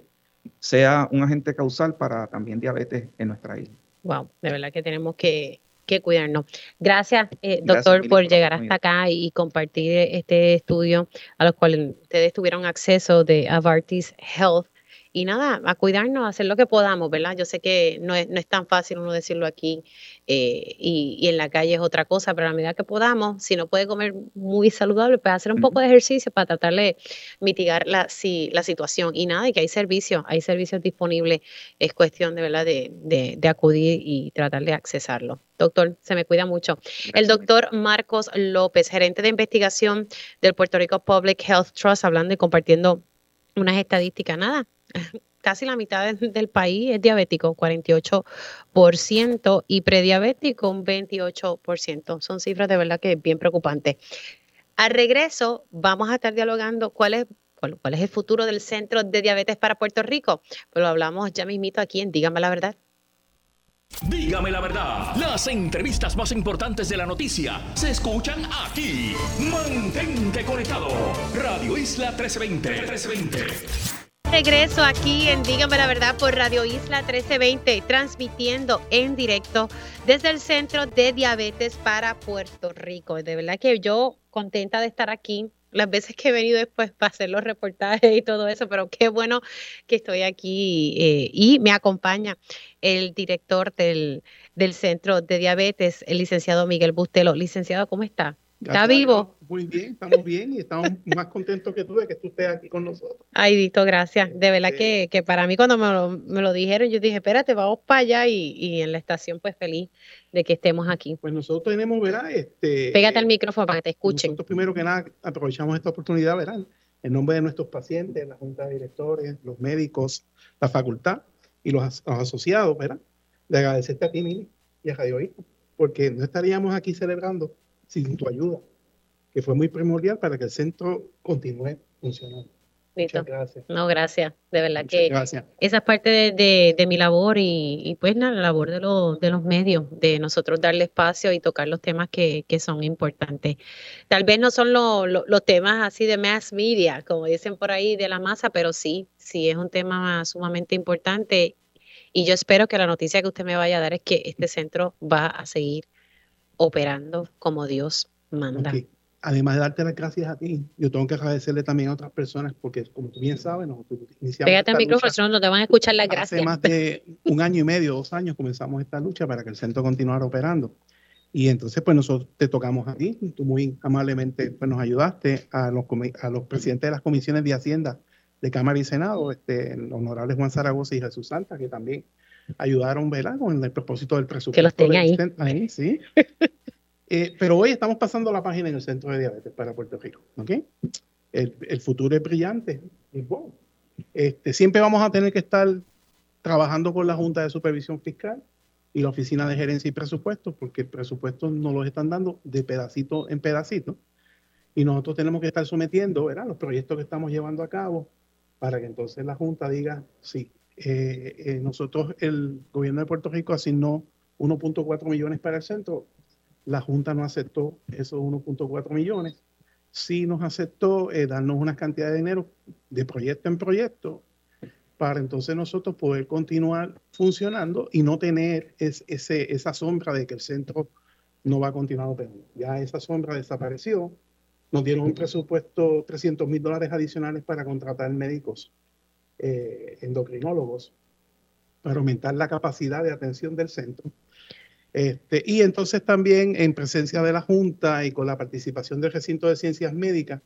sea un agente causal para también diabetes en nuestra isla. Wow, de verdad que tenemos que, cuidarnos. Gracias, eh, doctor, por llegar hasta acá y compartir este estudio a los cuales ustedes tuvieron acceso de Avartis Health y nada, a cuidarnos, a hacer lo que podamos, ¿verdad? Yo sé que no es, no es tan fácil uno decirlo aquí eh, y, y, en la calle es otra cosa, pero a la medida que podamos, si no puede comer muy saludable, pues hacer un poco de ejercicio para tratar de mitigar la, si, la situación. Y nada, y que hay servicios, hay servicios disponibles, es cuestión de verdad de, de, acudir y tratar de accesarlo. Doctor, se me cuida mucho. El doctor Marcos López, gerente de investigación del Puerto Rico Public Health Trust, hablando y compartiendo unas estadísticas, nada, casi la mitad del país es diabético, 48%, y prediabético, un 28%. Son cifras de verdad que bien preocupantes. Al regreso, vamos a estar dialogando cuál es, cuál es el futuro del Centro de Diabetes para Puerto Rico. Pues lo hablamos ya mismito aquí en Dígame la Verdad. Dígame la verdad, las entrevistas más importantes de la noticia se escuchan aquí. Mantente conectado. Radio Isla 1320. 1320. Regreso aquí en Dígame la Verdad por Radio Isla 1320, transmitiendo en directo desde el Centro de Diabetes para Puerto Rico. De verdad que yo contenta de estar aquí. Las veces que he venido después para hacer los reportajes y todo eso, pero qué bueno que estoy aquí eh, y me acompaña el director del, del Centro de Diabetes, el licenciado Miguel Bustelo. Licenciado, ¿cómo está? ¿Está vivo? Muy bien, estamos bien y estamos más contentos que tú de que tú estés aquí con nosotros. Ay, Dito, gracias. De verdad que, que, para mí cuando me lo, me lo, dijeron, yo dije, espérate, vamos para allá y, y, en la estación pues feliz de que estemos aquí. Pues nosotros tenemos, ¿verdad? Este, Pégate al micrófono para que te escuchen. Nosotros primero que nada aprovechamos esta oportunidad, ¿verdad? En nombre de nuestros pacientes, la Junta de Directores, los médicos, la facultad y los, asociados, ¿verdad? De agradecerte a ti, Mili, y a Radio Hijo, porque no estaríamos aquí celebrando sin tu ayuda, que fue muy primordial para que el centro continúe funcionando. Muchas gracias. No, gracias. De verdad que esa es parte de, mi labor y, pues la labor de, de los medios, de nosotros darle espacio y tocar los temas que, son importantes. Tal vez no son los temas así de mass media, como dicen por ahí, de la masa, pero sí, sí es un tema sumamente importante y yo espero que la noticia que usted me vaya a dar es que este centro va a seguir operando como Dios manda. Además de darte las gracias a ti, yo tengo que agradecerle también a otras personas porque, como tú bien sabes, nosotros iniciamos. Pégate el micrófono, no te van a escuchar las gracias. Hace más de un año y medio, dos años, comenzamos esta lucha para que el centro continuara operando. Y entonces, pues nosotros te tocamos a ti, tú muy amablemente pues, nos ayudaste a los, a los presidentes de las comisiones de Hacienda de Cámara y Senado, este, el honorable Juan Zaragoza y Jesús Santa, que también ayudaron, ¿verdad? Con el propósito del presupuesto. Que los tenga ahí. ahí. sí. [LAUGHS] eh, pero hoy estamos pasando la página en el Centro de Diabetes para Puerto Rico, ¿ok? El, futuro es brillante. Este, siempre vamos a tener que estar trabajando con la Junta de Supervisión Fiscal y la Oficina de Gerencia y Presupuestos, porque el presupuesto nos lo están dando de pedacito en pedacito. Y nosotros tenemos que estar sometiendo los proyectos que estamos llevando a cabo para que entonces la Junta diga, sí, eh, eh, nosotros, el gobierno de Puerto Rico asignó 1.4 millones para el centro. La Junta no aceptó esos 1.4 millones. Sí nos aceptó eh, darnos una cantidad de dinero de proyecto en proyecto para entonces nosotros poder continuar funcionando y no tener ese, esa sombra de que el centro no va a continuar operando. Ya esa sombra desapareció. Nos dieron un presupuesto, 300 mil dólares adicionales para contratar médicos eh, endocrinólogos para aumentar la capacidad de atención del centro. Este, y entonces también en presencia de la Junta y con la participación del recinto de ciencias médicas,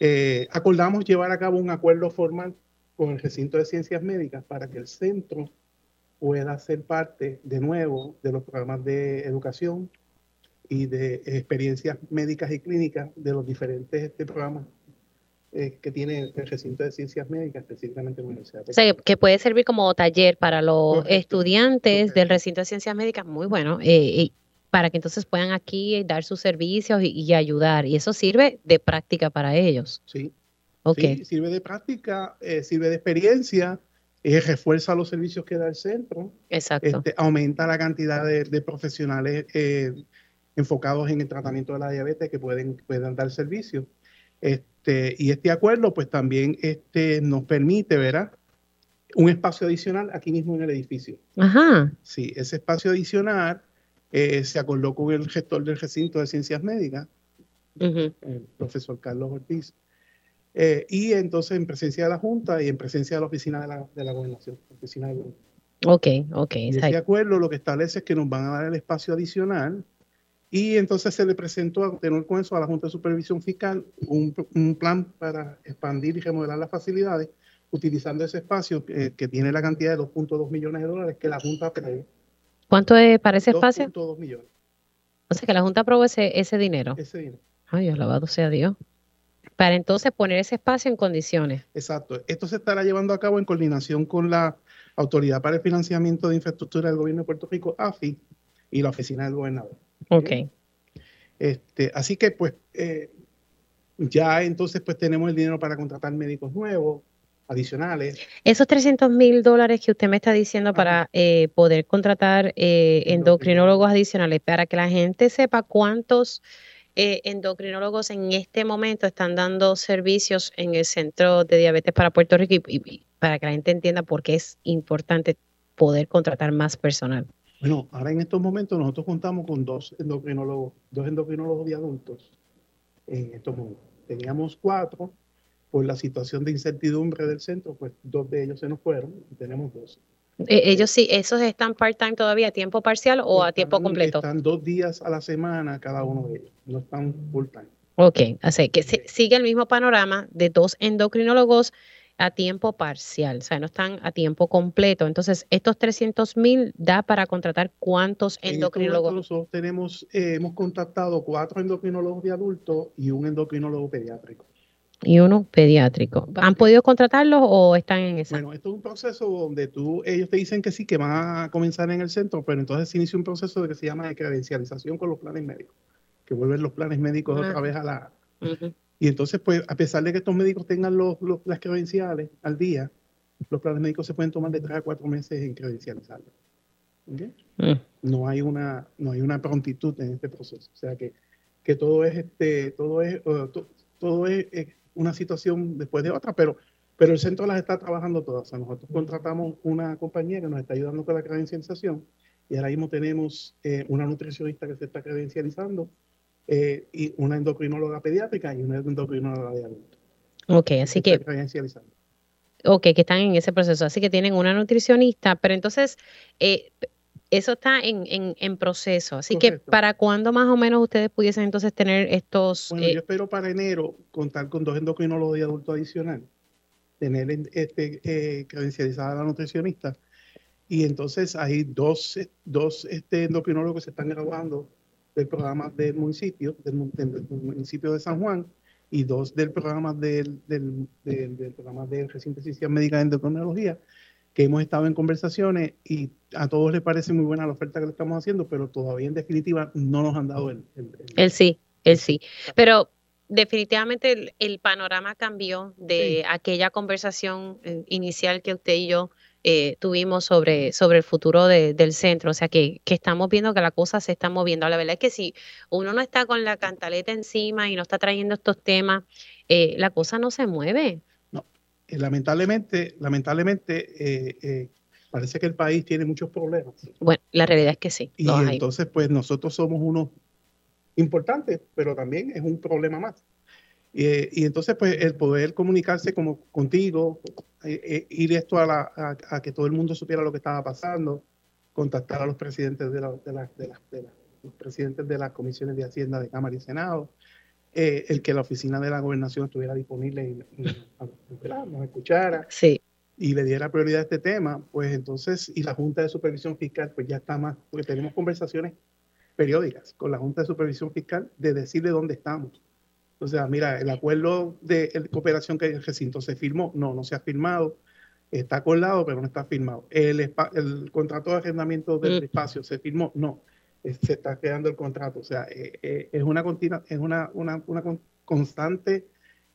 eh, acordamos llevar a cabo un acuerdo formal con el recinto de ciencias médicas para que el centro pueda ser parte de nuevo de los programas de educación y de experiencias médicas y clínicas de los diferentes este, programas eh, que tiene el recinto de ciencias médicas, específicamente la Universidad. O sea, que puede servir como taller para los estudiantes del recinto de ciencias médicas, muy bueno, eh, para que entonces puedan aquí dar sus servicios y, ayudar. Y eso sirve de práctica para ellos. Sí. Okay. sirve de práctica, eh, sirve de experiencia, refuerza los servicios que da el centro. Exacto. Este, aumenta la cantidad de, de profesionales enfocados en el tratamiento de la diabetes que pueden, puedan dar servicio. Este, y este acuerdo pues también este, nos permite, ¿verdad? Un espacio adicional aquí mismo en el edificio. Ajá. Sí, ese espacio adicional eh, se acordó con el gestor del recinto de ciencias médicas, el profesor Carlos Ortiz. Eh, y entonces en presencia de la Junta y en presencia de la oficina de la, de la gobernación. Oficina de ok, ok. Y este acuerdo lo que establece es que nos van a dar el espacio adicional y entonces se le presentó a tener con eso a la Junta de Supervisión Fiscal un, un plan para expandir y remodelar las facilidades utilizando ese espacio que, que tiene la cantidad de 2.2 millones de dólares que la Junta prevé. ¿Cuánto es para ese espacio? 2.2 millones. O sea que la Junta aprobó ese, ese dinero. Ese dinero. Ay, alabado sea Dios para entonces poner ese espacio en condiciones. Exacto. Esto se estará llevando a cabo en coordinación con la Autoridad para el Financiamiento de Infraestructura del Gobierno de Puerto Rico, AFI, y la Oficina del Gobernador. Ok. Este, así que pues eh, ya entonces pues tenemos el dinero para contratar médicos nuevos, adicionales. Esos 300 mil dólares que usted me está diciendo para eh, poder contratar eh, endocrinólogos adicionales, para que la gente sepa cuántos eh, endocrinólogos en este momento están dando servicios en el Centro de Diabetes para Puerto Rico y, para que la gente entienda por qué es importante poder contratar más personal. Bueno, ahora en estos momentos nosotros contamos con dos endocrinólogos, dos endocrinólogos de adultos en estos momentos. Teníamos cuatro, por la situación de incertidumbre del centro, pues dos de ellos se nos fueron y tenemos dos. E, ellos sí, esos están part-time todavía, a tiempo parcial o a tiempo completo. Están dos días a la semana cada uno de ellos, no están full-time. Ok, así que sigue el mismo panorama de dos endocrinólogos a tiempo parcial, o sea, no están a tiempo completo. Entonces, estos 300 mil da para contratar cuántos endocrinólogos. Nosotros tenemos, eh, hemos contactado cuatro endocrinólogos de adultos y un endocrinólogo pediátrico y uno pediátrico. ¿Han podido contratarlos o están en esa? Bueno, esto es un proceso donde tú, ellos te dicen que sí, que van a comenzar en el centro, pero entonces se inicia un proceso de que se llama de credencialización con los planes médicos, que vuelven los planes médicos otra ah. vez a la... Y entonces, pues, a pesar de que estos médicos tengan los, las credenciales al día, los planes médicos se pueden tomar de tres a cuatro meses en credencializarlos. Mm. No hay una no hay una prontitud en este proceso, o sea que, que todo es este todo es todo es una situación después de otra, pero, pero el centro las está trabajando todas. O sea, nosotros contratamos una compañía que nos está ayudando con la credencialización y ahora mismo tenemos eh, una nutricionista que se está credencializando eh, y una endocrinóloga pediátrica y una endocrinóloga de adultos. Ok, así que... Ok, que están en ese proceso. Así que tienen una nutricionista, pero entonces, eh, eso está en, en, en proceso. Así que, ¿para cuándo más o menos ustedes pudiesen entonces tener estos? Bueno, yo eh, espero para enero contar con dos endocrinólogos de adulto adicional, tener este, eh, credencializada la nutricionista. Y entonces hay dos, dos este, endocrinólogos que se están graduando del programa del municipio, del, municipio de San Juan, y dos del programa del, del, del, programa de resistencia médica de endocrinología que hemos estado en conversaciones y a todos les parece muy buena la oferta que le estamos haciendo, pero todavía en definitiva no nos han dado el... El, sí, el sí. Pero definitivamente el, panorama cambió de aquella conversación eh, inicial que usted y yo eh, tuvimos sobre, sobre el futuro del centro. O sea, que, que, estamos viendo que la cosa se está moviendo. La verdad es que si uno no está con la cantaleta encima y no está trayendo estos temas, eh, la cosa no se mueve. Eh, lamentablemente, lamentablemente eh, parece que el país tiene muchos problemas. Bueno, la realidad es que sí. Y entonces, pues nosotros somos unos importantes, pero también es un problema más. Y, entonces, pues el poder comunicarse como contigo, ir esto a, la, a, que todo el mundo supiera lo que estaba pasando, contactar a los presidentes de, la, de, la, de, los presidentes de las comisiones de Hacienda de Cámara y Senado, eh, el que la oficina de la gobernación estuviera disponible y, nos escuchara y le diera prioridad a este tema, pues entonces, y la Junta de Supervisión Fiscal, pues ya está más, porque tenemos conversaciones periódicas con la Junta de Supervisión Fiscal de decirle dónde estamos. O sea, mira, el acuerdo de cooperación que el recinto se firmó, no, no se ha firmado, está acordado, pero no está firmado. El, el contrato de arrendamiento del mm. espacio se firmó, no se está creando el contrato. O sea, eh, eh, es una, continua, es una, una, una constante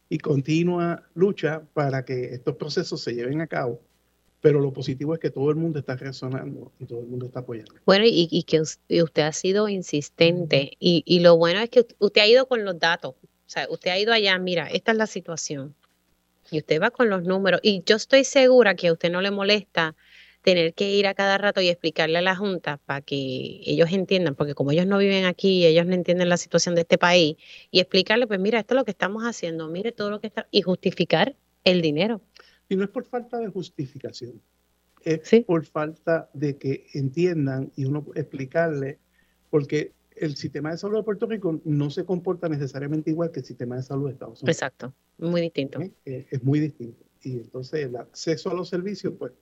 y continua lucha para que estos procesos se lleven a cabo. Pero lo positivo es que todo el mundo está reaccionando y todo el mundo está apoyando. Bueno, y, y que usted ha sido insistente. Y, y lo bueno es que usted ha ido con los datos. O sea, usted ha ido allá, mira, esta es la situación. Y usted va con los números. Y yo estoy segura que a usted no le molesta tener que ir a cada rato y explicarle a la Junta para que ellos entiendan, porque como ellos no viven aquí, ellos no entienden la situación de este país, y explicarle, pues mira, esto es lo que estamos haciendo, mire todo lo que está, y justificar el dinero. Y no es por falta de justificación, es por falta de que entiendan y uno explicarle, porque el sistema de salud de Puerto Rico no se comporta necesariamente igual que el sistema de salud de Estados Unidos. Exacto, muy distinto. Eh, es muy distinto. Y entonces el acceso a los servicios, pues,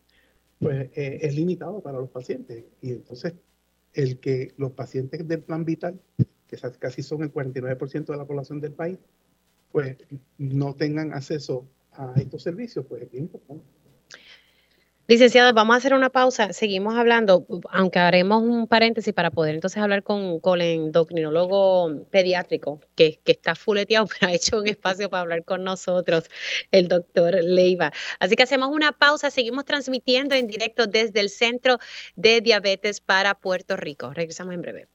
pues eh, es limitado para los pacientes. Y entonces el que los pacientes del plan vital, que casi son el 49% de la población del país, pues no tengan acceso a estos servicios, pues es bien importante. Licenciado, vamos a hacer una pausa. Seguimos hablando, aunque haremos un paréntesis para poder entonces hablar con, con el endocrinólogo pediátrico, que, que, está fuleteado, [LAUGHS] pero ha hecho un espacio para hablar con nosotros, el doctor Leiva. Así que hacemos una pausa, seguimos transmitiendo en directo desde el Centro de Diabetes para Puerto Rico. Regresamos en breve.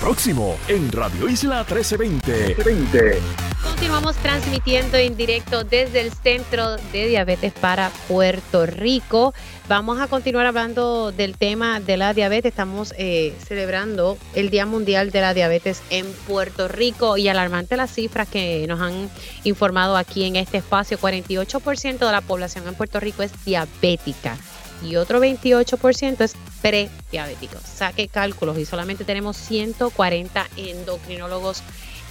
Próximo en Radio Isla 1320. 1320. Continuamos transmitiendo en directo desde el Centro de Diabetes para Puerto Rico. Vamos a continuar hablando del tema de la diabetes. Estamos eh, celebrando el Día Mundial de la Diabetes en Puerto Rico y alarmante las cifras que nos han informado aquí en este espacio. 48% de la población en Puerto Rico es diabética y otro 28% es prediabético. Saque cálculos y solamente tenemos 140 endocrinólogos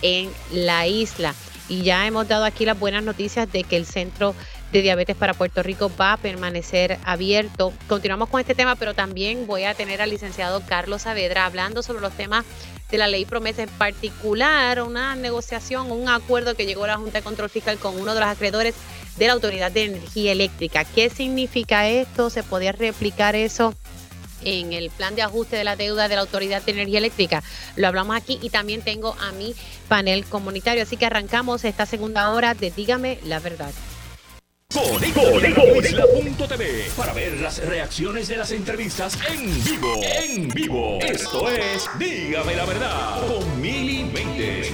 en la isla. Y ya hemos dado aquí las buenas noticias de que el Centro de Diabetes para Puerto Rico va a permanecer abierto. Continuamos con este tema, pero también voy a tener al licenciado Carlos Saavedra hablando sobre los temas de la ley promesa, en particular una negociación, un acuerdo que llegó la Junta de Control Fiscal con uno de los acreedores de la Autoridad de Energía Eléctrica. ¿Qué significa esto? ¿Se podía replicar eso? En el plan de ajuste de la deuda de la Autoridad de Energía Eléctrica. Lo hablamos aquí y también tengo a mi panel comunitario. Así que arrancamos esta segunda hora de Dígame la verdad. Isla.tv para ver las reacciones de las entrevistas en vivo. En vivo. Esto es Dígame la verdad con Mili Méndez.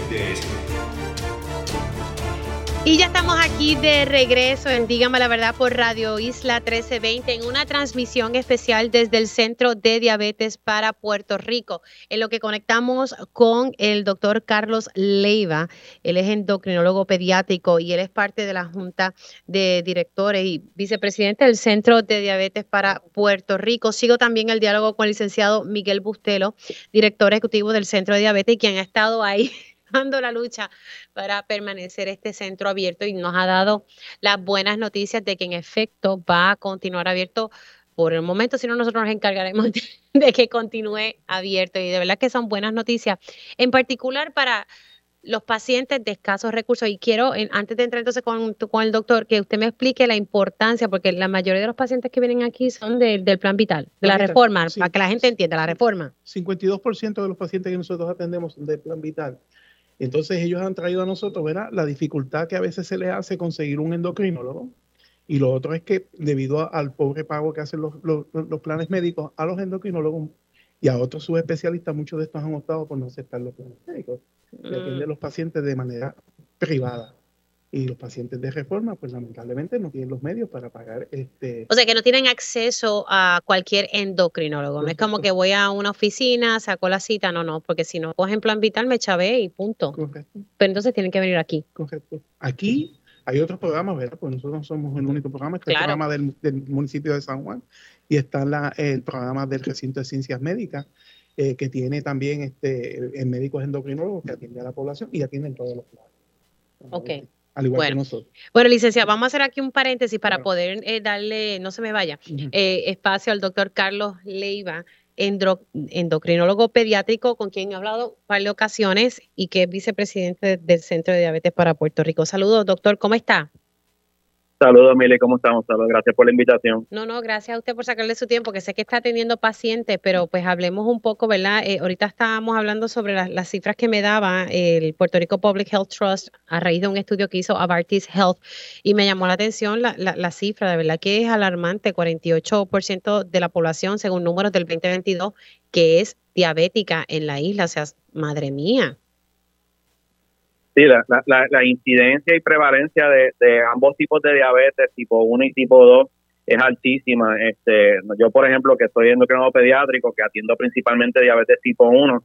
Y ya estamos aquí de regreso en Dígame la Verdad por Radio Isla 1320 en una transmisión especial desde el Centro de Diabetes para Puerto Rico, en lo que conectamos con el doctor Carlos Leiva. Él es endocrinólogo pediátrico y él es parte de la Junta de Directores y vicepresidente del Centro de Diabetes para Puerto Rico. Sigo también el diálogo con el licenciado Miguel Bustelo, director ejecutivo del Centro de Diabetes, quien ha estado ahí dando la lucha para permanecer este centro abierto y nos ha dado las buenas noticias de que en efecto va a continuar abierto por el momento, si no nosotros nos encargaremos de, que continúe abierto y de verdad que son buenas noticias, en particular para los pacientes de escasos recursos. Y quiero, antes de entrar entonces con, con, el doctor, que usted me explique la importancia, porque la mayoría de los pacientes que vienen aquí son del plan vital, de la reforma, para que la gente entienda la reforma. 52% de los pacientes que nosotros atendemos son del plan vital. Entonces ellos han traído a nosotros, ¿verdad? La dificultad que a veces se les hace conseguir un endocrinólogo. Y lo otro es que debido al pobre pago que hacen los, planes médicos a los endocrinólogos y a otros subespecialistas, muchos de estos han optado por no aceptar los planes médicos. Depende de los pacientes de manera privada. Y los pacientes de reforma, pues lamentablemente no tienen los medios para pagar este. O sea, que no tienen acceso a cualquier endocrinólogo. No es como que voy a una oficina, saco la cita, no, no, porque si no cogen plan vital me chavé y punto. Correcto. Pero entonces tienen que venir aquí. Correcto. Aquí hay otros programas, ¿verdad? Pues nosotros no somos el único programa, está el programa del, municipio de San Juan y está la, el programa del recinto de ciencias médicas. Eh, que tiene también este, médicos endocrinólogos que atienden a la población y atienden todos los planes. Ok al igual bueno, que nosotros. Bueno, licenciada, vamos a hacer aquí un paréntesis para poder eh, darle, no se me vaya, eh, espacio al doctor Carlos Leiva, endocrinólogo pediátrico con quien he hablado de ocasiones y que es vicepresidente del Centro de Diabetes para Puerto Rico. Saludos, doctor, ¿cómo está? Saludos, Mili, ¿cómo estamos? Saludos, gracias por la invitación. No, no, gracias a usted por sacarle su tiempo, que sé que está teniendo pacientes, pero pues hablemos un poco, ¿verdad? Eh, ahorita estábamos hablando sobre las cifras que me daba el Puerto Rico Public Health Trust a raíz de un estudio que hizo Avartis Health y me llamó la atención la, la, cifra, de verdad que es alarmante, 48% de la población, según números del 2022, que es diabética en la isla, o sea, madre mía. Sí, la, la, la, incidencia y prevalencia de, ambos tipos de diabetes, tipo 1 y tipo 2, es altísima. Este, yo, por ejemplo, que estoy endocrinólogo pediátrico, que atiendo principalmente diabetes tipo 1,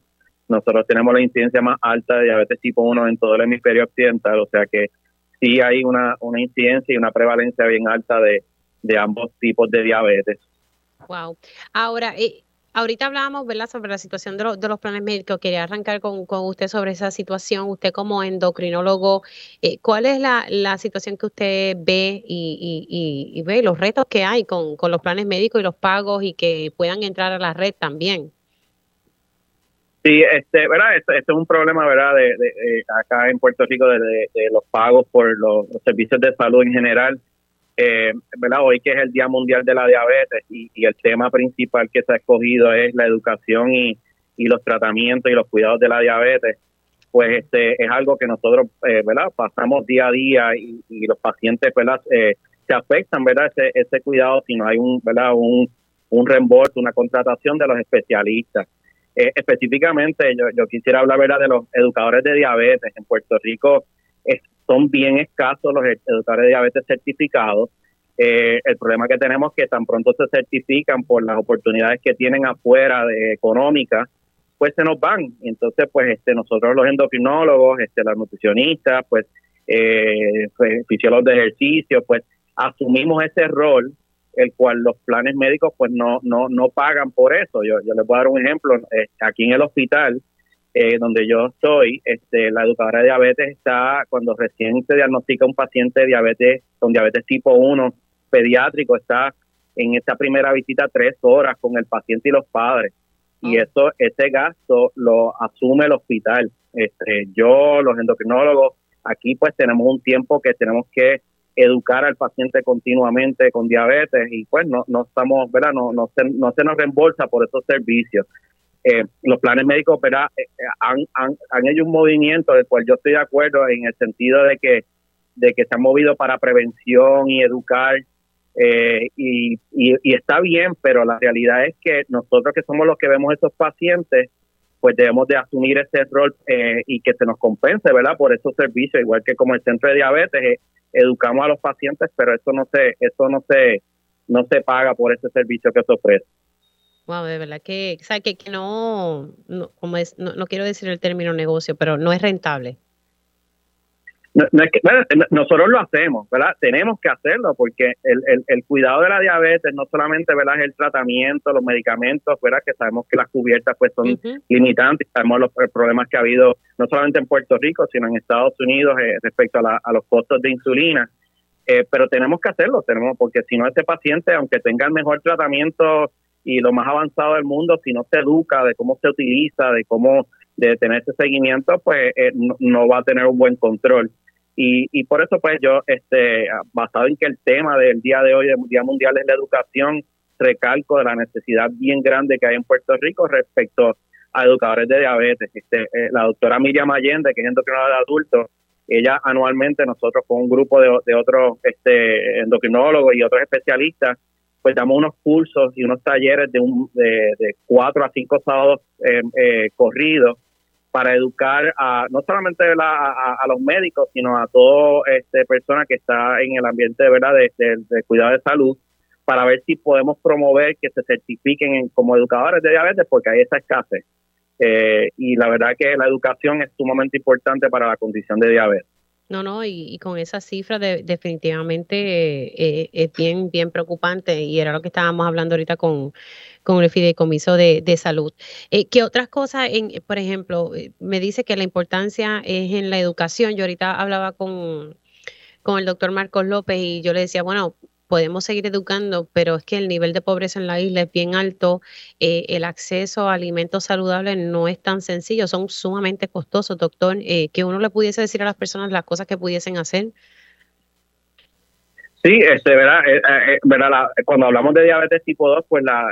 nosotros tenemos la incidencia más alta de diabetes tipo 1 en todo el hemisferio occidental, o sea que sí hay una, una incidencia y una prevalencia bien alta de, ambos tipos de diabetes. Wow. Ahora, eh, ahorita hablábamos, ¿verdad?, sobre la situación de, de, los planes médicos. Quería arrancar con, con, usted sobre esa situación. Usted como endocrinólogo, eh, ¿cuál es la, la, situación que usted ve y, ve los retos que hay con, con los planes médicos y los pagos y que puedan entrar a la red también? Sí, este, ¿verdad? Este, este, es un problema, ¿verdad? De, de, acá en Puerto Rico de los pagos por los, servicios de salud en general. Eh, ¿verdad? Hoy que es el Día Mundial de la Diabetes y, y, el tema principal que se ha escogido es la educación y, los tratamientos y los cuidados de la diabetes, pues este es algo que nosotros, eh, ¿verdad? Pasamos día a día y, los pacientes, ¿verdad? Eh, se afectan, ¿verdad? Ese, ese cuidado si no hay un, ¿verdad? Un, un reembolso, una contratación de los especialistas. Eh, específicamente, yo, yo, quisiera hablar ¿verdad? de los educadores de diabetes. En Puerto Rico son bien escasos los educadores de diabetes certificados. Eh, el problema que tenemos es que tan pronto se certifican por las oportunidades que tienen afuera de económicas, pues se nos van. Entonces, pues este nosotros los endocrinólogos, este, las nutricionistas, pues, pues fisiólogos de ejercicio, pues asumimos ese rol el cual los planes médicos pues no no no pagan por eso. Yo, yo les voy a dar un ejemplo. Eh, aquí en el hospital eh, donde yo estoy, este, la educadora de diabetes está, cuando recién se diagnostica un paciente de diabetes con diabetes tipo 1 pediátrico, está en esta primera visita tres horas con el paciente y los padres. Y eso, ese gasto lo asume el hospital. Este, yo, los endocrinólogos, aquí pues tenemos un tiempo que tenemos que educar al paciente continuamente con diabetes y pues no, no estamos, ¿verdad? No, no, se, no se nos reembolsa por esos servicios. Eh, los planes médicos, ¿verdad? Eh, eh, han, han, hecho un movimiento del cual yo estoy de acuerdo en el sentido de que, de que se han movido para prevención y educar y, y, está bien, pero la realidad es que nosotros que somos los que vemos esos pacientes, pues debemos de asumir ese rol y que se nos compense, ¿verdad? Por esos servicios, igual que como el centro de diabetes, educamos a los pacientes, pero eso no se, eso no se, no se paga por ese servicio que se ofrece. Wow, de verdad que, o sea, que, que no, no, como es, no, no quiero decir el término negocio, pero no es rentable. No, es que, nosotros lo hacemos, ¿verdad? Tenemos que hacerlo porque el, el, el, cuidado de la diabetes no solamente, ¿verdad? Es el tratamiento, los medicamentos, ¿verdad? Que sabemos que las cubiertas pues son limitantes, sabemos los problemas que ha habido no solamente en Puerto Rico, sino en Estados Unidos eh, respecto a, la, a, los costos de insulina. Eh, pero tenemos que hacerlo, tenemos porque si no ese paciente, aunque tenga el mejor tratamiento y lo más avanzado del mundo, si no se educa de cómo se utiliza, de cómo de tener ese seguimiento, pues eh, no, va a tener un buen control. Y, y por eso, pues yo, este, basado en que el tema del día de hoy, del Día Mundial es la educación, recalco de la necesidad bien grande que hay en Puerto Rico respecto a educadores de diabetes. Este, eh, la doctora Miriam Allende, que es endocrinóloga de adultos, ella anualmente, nosotros con un grupo de, de otros este, endocrinólogos y otros especialistas, pues damos unos cursos y unos talleres de, un, de, de cuatro a cinco sábados eh, eh, corridos para educar a no solamente a, los médicos, sino a toda este, persona que está en el ambiente ¿verdad? De, de, cuidado de salud, para ver si podemos promover que se certifiquen como educadores de diabetes, porque hay esa escasez. Eh, y la verdad que la educación es sumamente importante para la condición de diabetes. No, no, y, con esa cifra definitivamente eh, es bien, bien preocupante y era lo que estábamos hablando ahorita con, con el fideicomiso de, de salud. Eh, ¿Qué otras cosas, en, por ejemplo, eh, me dice que la importancia es en la educación? Yo ahorita hablaba con, con el doctor Marcos López y yo le decía, bueno, podemos seguir educando, pero es que el nivel de pobreza en la isla es bien alto, eh, el acceso a alimentos saludables no es tan sencillo, son sumamente costosos, doctor, eh, que uno le pudiese decir a las personas las cosas que pudiesen hacer. Sí, este, ¿verdad? Eh, ¿verdad? cuando hablamos de diabetes tipo 2, pues la,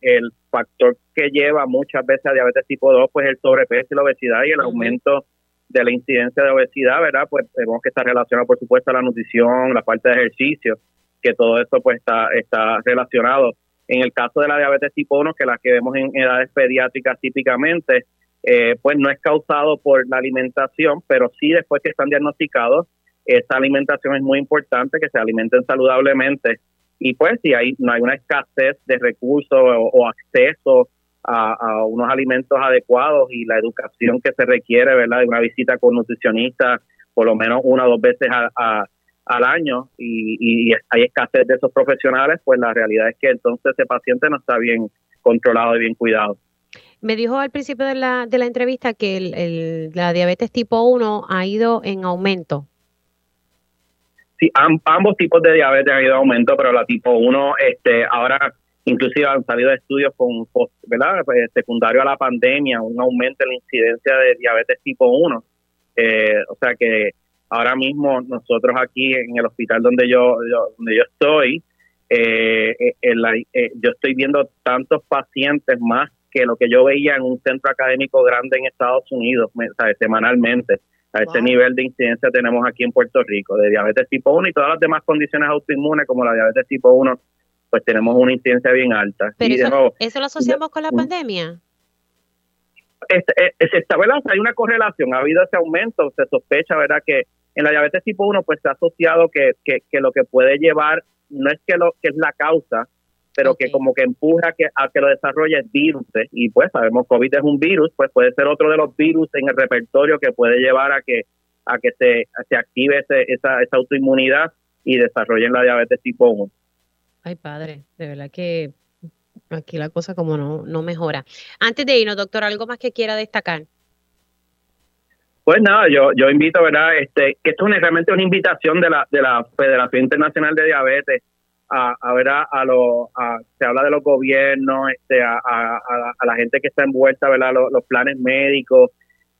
el factor que lleva muchas veces a diabetes tipo 2, pues el sobrepeso y la obesidad y el aumento de la incidencia de obesidad, ¿verdad? Pues tenemos que estar relacionado, por supuesto, a la nutrición, la falta de ejercicio que todo esto pues está, está relacionado. En el caso de la diabetes tipo 1, que la que vemos en edades pediátricas típicamente, eh, pues no es causado por la alimentación, pero sí después que están diagnosticados, esta alimentación es muy importante, que se alimenten saludablemente y pues si hay, no hay una escasez de recursos o, acceso a, unos alimentos adecuados y la educación que se requiere, ¿verdad? De una visita con nutricionista por lo menos una o dos veces al año y, hay escasez de esos profesionales, pues la realidad es que entonces ese paciente no está bien controlado y bien cuidado. Me dijo al principio de la, de la entrevista que el, la diabetes tipo 1 ha ido en aumento. Sí, ambos tipos de diabetes han ido en aumento, pero la tipo 1, este, ahora inclusive han salido estudios con, ¿verdad? Pues, secundario a la pandemia, un aumento en la incidencia de diabetes tipo 1. Eh, o sea que ahora mismo nosotros aquí en el hospital donde yo, donde yo estoy, eh, eh, yo estoy viendo tantos pacientes más que lo que yo veía en un centro académico grande en Estados Unidos, semanalmente. A ese nivel de incidencia tenemos aquí en Puerto Rico, de diabetes tipo 1 y todas las demás condiciones autoinmunes como la diabetes tipo 1, pues tenemos una incidencia bien alta. Pero eso, lo asociamos con la pandemia. Este, eh, se está, Hay una correlación, ha habido ese aumento, se sospecha, ¿verdad? Que en la diabetes tipo 1 pues se ha asociado que, que, que lo que puede llevar, no es que lo que es la causa, pero que como que empuja a que, a que lo desarrolle virus. Y pues sabemos COVID es un virus, pues puede ser otro de los virus en el repertorio que puede llevar a que a que se, se active ese, esa, esa autoinmunidad y desarrollen la diabetes tipo 1. Ay, padre, de verdad que aquí la cosa como no, no mejora. Antes de irnos, doctor, ¿algo más que quiera destacar? Pues nada, yo, yo invito, ¿verdad? Este, que esto es realmente una invitación de la, de la Federación Internacional de Diabetes a, a ver a, a, se habla de los gobiernos, este, a, a, la gente que está envuelta, ¿verdad? Los, planes médicos,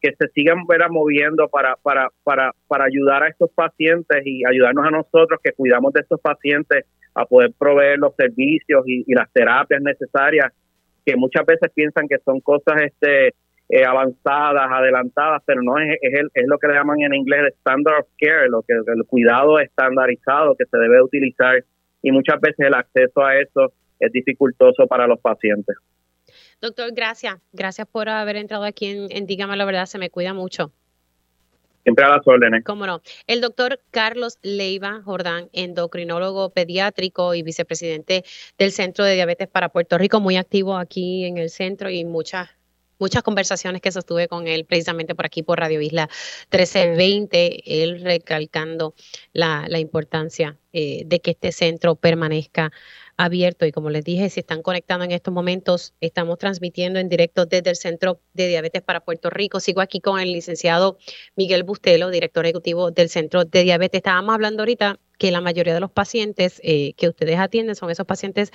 que se sigan ¿verdad? moviendo para, para, para, para ayudar a estos pacientes y ayudarnos a nosotros que cuidamos de estos pacientes a poder proveer los servicios y, y las terapias necesarias que muchas veces piensan que son cosas este eh, avanzadas, adelantadas, pero no es, es, es, lo que le llaman en inglés el standard of care, lo que el cuidado estandarizado que se debe utilizar y muchas veces el acceso a eso es dificultoso para los pacientes. Doctor, gracias. Gracias por haber entrado aquí en, en Dígame la verdad, se me cuida mucho. Siempre a las órdenes. Cómo no. El doctor Carlos Leiva Jordán, endocrinólogo pediátrico y vicepresidente del Centro de Diabetes para Puerto Rico, muy activo aquí en el centro y muchas muchas conversaciones que sostuve con él precisamente por aquí por Radio Isla 1320, él recalcando la, importancia eh, de que este centro permanezca abierto y como les dije, si están conectando en estos momentos, estamos transmitiendo en directo desde el Centro de Diabetes para Puerto Rico. Sigo aquí con el licenciado Miguel Bustelo, director ejecutivo del Centro de Diabetes. Estábamos hablando ahorita que la mayoría de los pacientes eh, que ustedes atienden son esos pacientes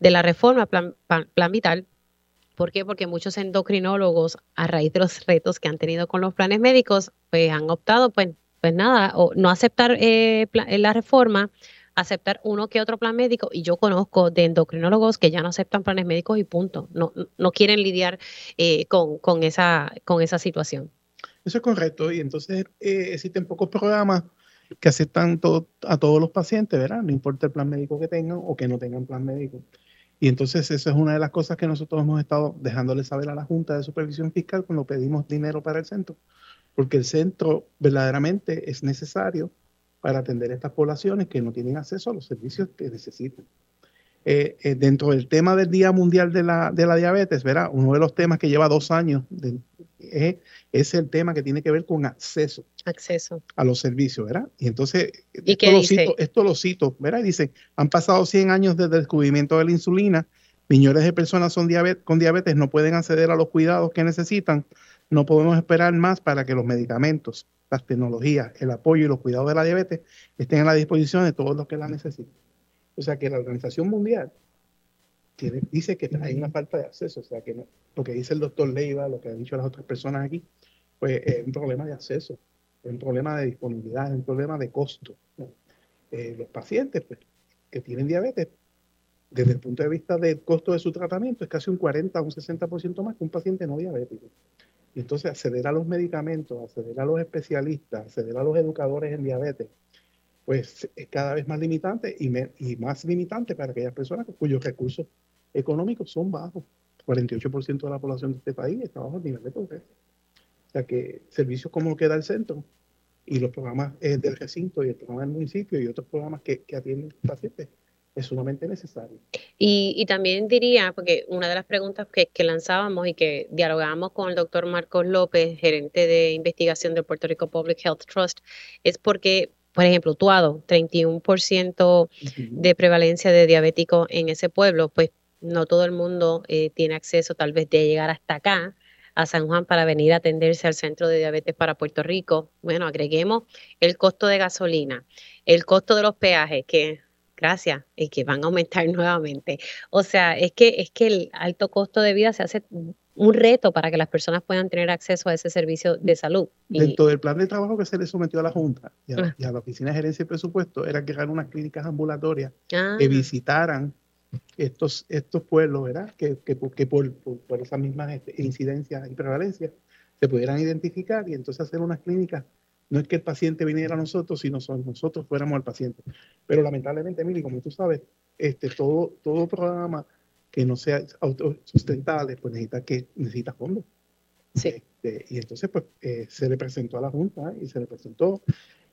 de la reforma Plan, plan Vital, ¿Por qué? Porque muchos endocrinólogos, a raíz de los retos que han tenido con los planes médicos, pues han optado, pues, pues nada, o no aceptar eh, eh, la reforma, aceptar uno que otro plan médico. Y yo conozco de endocrinólogos que ya no aceptan planes médicos y punto. No, no quieren lidiar eh, con, esa, con esa situación. Eso es correcto. Y entonces existen pocos programas que aceptan a todos los pacientes, ¿verdad? No importa el plan médico que tengan o que no tengan plan médico. Y entonces eso es una de las cosas que nosotros hemos estado dejándole saber a la Junta de Supervisión Fiscal cuando pedimos dinero para el centro, porque el centro verdaderamente es necesario para atender a estas poblaciones que no tienen acceso a los servicios que necesitan. Eh, eh, dentro del tema del Día Mundial de la, de la Diabetes, verá, uno de los temas que lleva dos años es, el tema que tiene que ver con acceso, acceso. a los servicios, ¿verdad? Y entonces, esto, lo cito, esto lo cito, ¿verdad? dice, han pasado 100 años desde el descubrimiento de la insulina, millones de personas son con diabetes no pueden acceder a los cuidados que necesitan, no podemos esperar más para que los medicamentos, las tecnologías, el apoyo y los cuidados de la diabetes estén a la disposición de todos los que la necesitan. O sea que la Organización Mundial dice que hay una falta de acceso. O sea que lo que dice el doctor Leiva, lo que han dicho las otras personas aquí, pues es un problema de acceso, es un problema de disponibilidad, es un problema de costo. Eh, los pacientes pues, que tienen diabetes, desde el punto de vista del costo de su tratamiento, es casi un 40 o un 60% más que un paciente no diabético. Y entonces acceder a los medicamentos, acceder a los especialistas, acceder a los educadores en diabetes, pues es cada vez más limitante y, y más limitante para aquellas personas cuyos recursos económicos son bajos. 48% de la población de este país está bajo el nivel de pobreza. O sea que servicios como lo que da el centro y los programas eh, del recinto y el programa del municipio y otros programas que, que atienden pacientes es sumamente necesario. Y, también diría, porque una de las preguntas que, que, lanzábamos y que dialogamos con el doctor Marcos López, gerente de investigación del Puerto Rico Public Health Trust, es porque, por ejemplo, Tuado, 31% de prevalencia de diabéticos en ese pueblo, pues no todo el mundo eh, tiene acceso tal vez de llegar hasta acá a San Juan para venir a atenderse al centro de diabetes para Puerto Rico. Bueno, agreguemos el costo de gasolina, el costo de los peajes, que gracias, y que van a aumentar [LAUGHS] nuevamente. O sea, es que, es que el alto costo de vida se hace un reto para que las personas puedan tener acceso a ese servicio de salud. Dentro del plan de trabajo que se le sometió a la Junta y a, ah. la Oficina de Gerencia y Presupuesto era crear unas clínicas ambulatorias que ah. visitaran estos, estos pueblos, ¿verdad? Que, que, por, por, esas mismas este, incidencias y prevalencias se pudieran identificar y entonces hacer unas clínicas. No es que el paciente viniera a nosotros, sino nosotros fuéramos al paciente. Pero lamentablemente, Emily, como tú sabes, este, todo, todo programa que no sea autosustentable, pues necesita que necesita fondos. Sí. Este, y entonces, pues, eh, se le presentó a la Junta y se le presentó.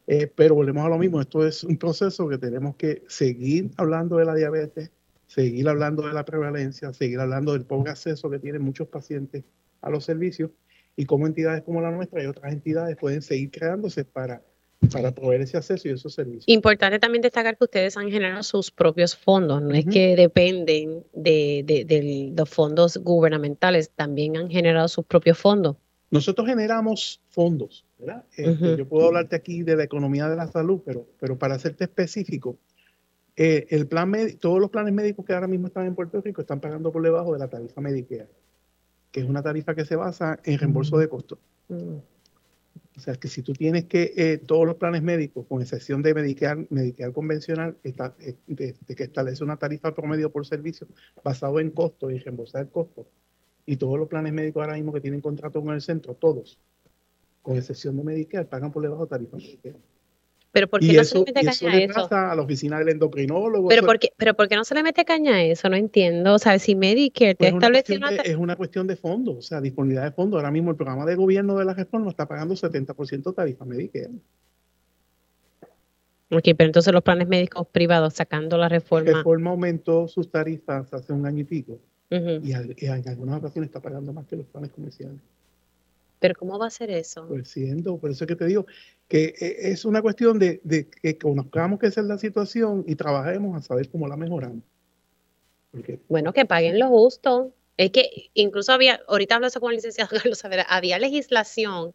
Eh, pero volvemos a lo mismo, esto es un proceso que tenemos que seguir hablando de la diabetes, seguir hablando de la prevalencia, seguir hablando del pobre acceso que tienen muchos pacientes a los servicios y cómo entidades como la nuestra y otras entidades pueden seguir creándose para, para proveer ese acceso y esos servicios. Importante también destacar que ustedes han generado sus propios fondos, no es que dependen de, de, los fondos gubernamentales, también han generado sus propios fondos. Nosotros generamos fondos, ¿verdad? Este, yo puedo hablarte aquí de la economía de la salud, pero, pero para hacerte específico, eh, el plan todos los planes médicos que ahora mismo están en Puerto Rico están pagando por debajo de la tarifa Medicare, que es una tarifa que se basa en reembolso de costos. Mm. O sea, que si tú tienes que eh, todos los planes médicos, con excepción de Medicare, Medicare convencional, está, eh, que establece una tarifa promedio por servicio basado en costos y reembolsar costos, y todos los planes médicos ahora mismo que tienen contrato con el centro, todos, con excepción de Medicare, pagan por debajo de tarifa Medicare. Pero ¿por qué no se le mete caña a eso? a la oficina del endocrinólogo. Pero, ¿por qué, pero ¿por qué no se le mete caña a eso? No entiendo. O sea, si Medicare te pues una... Es una cuestión de fondos, o sea, disponibilidad de fondos. Ahora mismo el programa de gobierno de la reforma está pagando 70% tarifa Medicare. Ok, pero entonces los planes médicos privados sacando la reforma. La reforma aumentó sus tarifas hace un año y pico. y, en algunas ocasiones está pagando más que los planes comerciales. Pero ¿cómo va a ser eso? Pues siendo, por eso es que te digo que eh, es una cuestión de, que conozcamos qué es la situación y trabajemos a saber cómo la mejoramos. Bueno, que paguen lo justo. Es que incluso había, ahorita hablo eso con el licenciado [LAUGHS] Carlos había legislación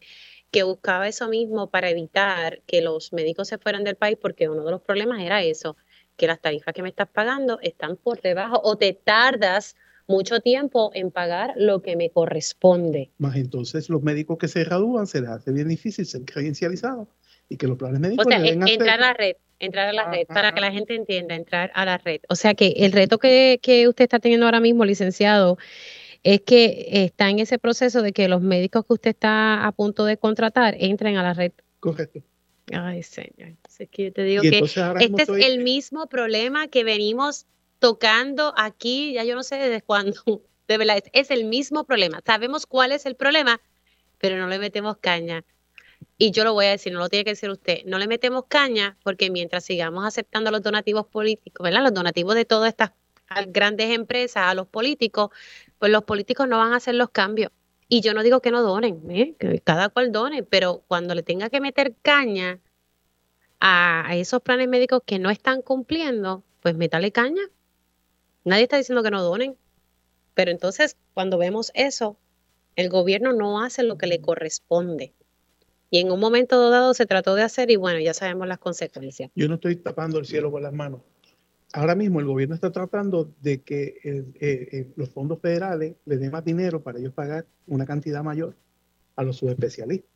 que buscaba eso mismo para evitar que los médicos se fueran del país, porque uno de los problemas era eso, que las tarifas que me estás pagando están por debajo o te tardas mucho tiempo en pagar lo que me corresponde. Más entonces los médicos que se gradúan se les hace bien difícil ser credencializados y que los planes médicos... O sea, entrar a la red, entrar a la red, para que la gente entienda, entrar a la red. O sea que el reto que, que usted está teniendo ahora mismo, licenciado, es que está en ese proceso de que los médicos que usted está a punto de contratar entren a la red. Correcto. Ay, señor. Es que yo te digo que este es el mismo problema que venimos tocando aquí, ya yo no sé desde cuándo, [LAUGHS] de verdad, es, el mismo problema. Sabemos cuál es el problema, pero no le metemos caña. Y yo lo voy a decir, no lo tiene que decir usted, no le metemos caña porque mientras sigamos aceptando los donativos políticos, ¿verdad? Los donativos de todas estas grandes empresas a los políticos, pues los políticos no van a hacer los cambios. Y yo no digo que no donen, ¿eh? cada cual done, pero cuando le tenga que meter caña a esos planes médicos que no están cumpliendo, pues métale caña. Nadie está diciendo que no donen, pero entonces cuando vemos eso, el gobierno no hace lo que le corresponde. Y en un momento dado se trató de hacer y bueno, ya sabemos las consecuencias. Yo no estoy tapando el cielo con las manos. Ahora mismo el gobierno está tratando de que eh, eh, los fondos federales le den más dinero para ellos pagar una cantidad mayor a los subespecialistas.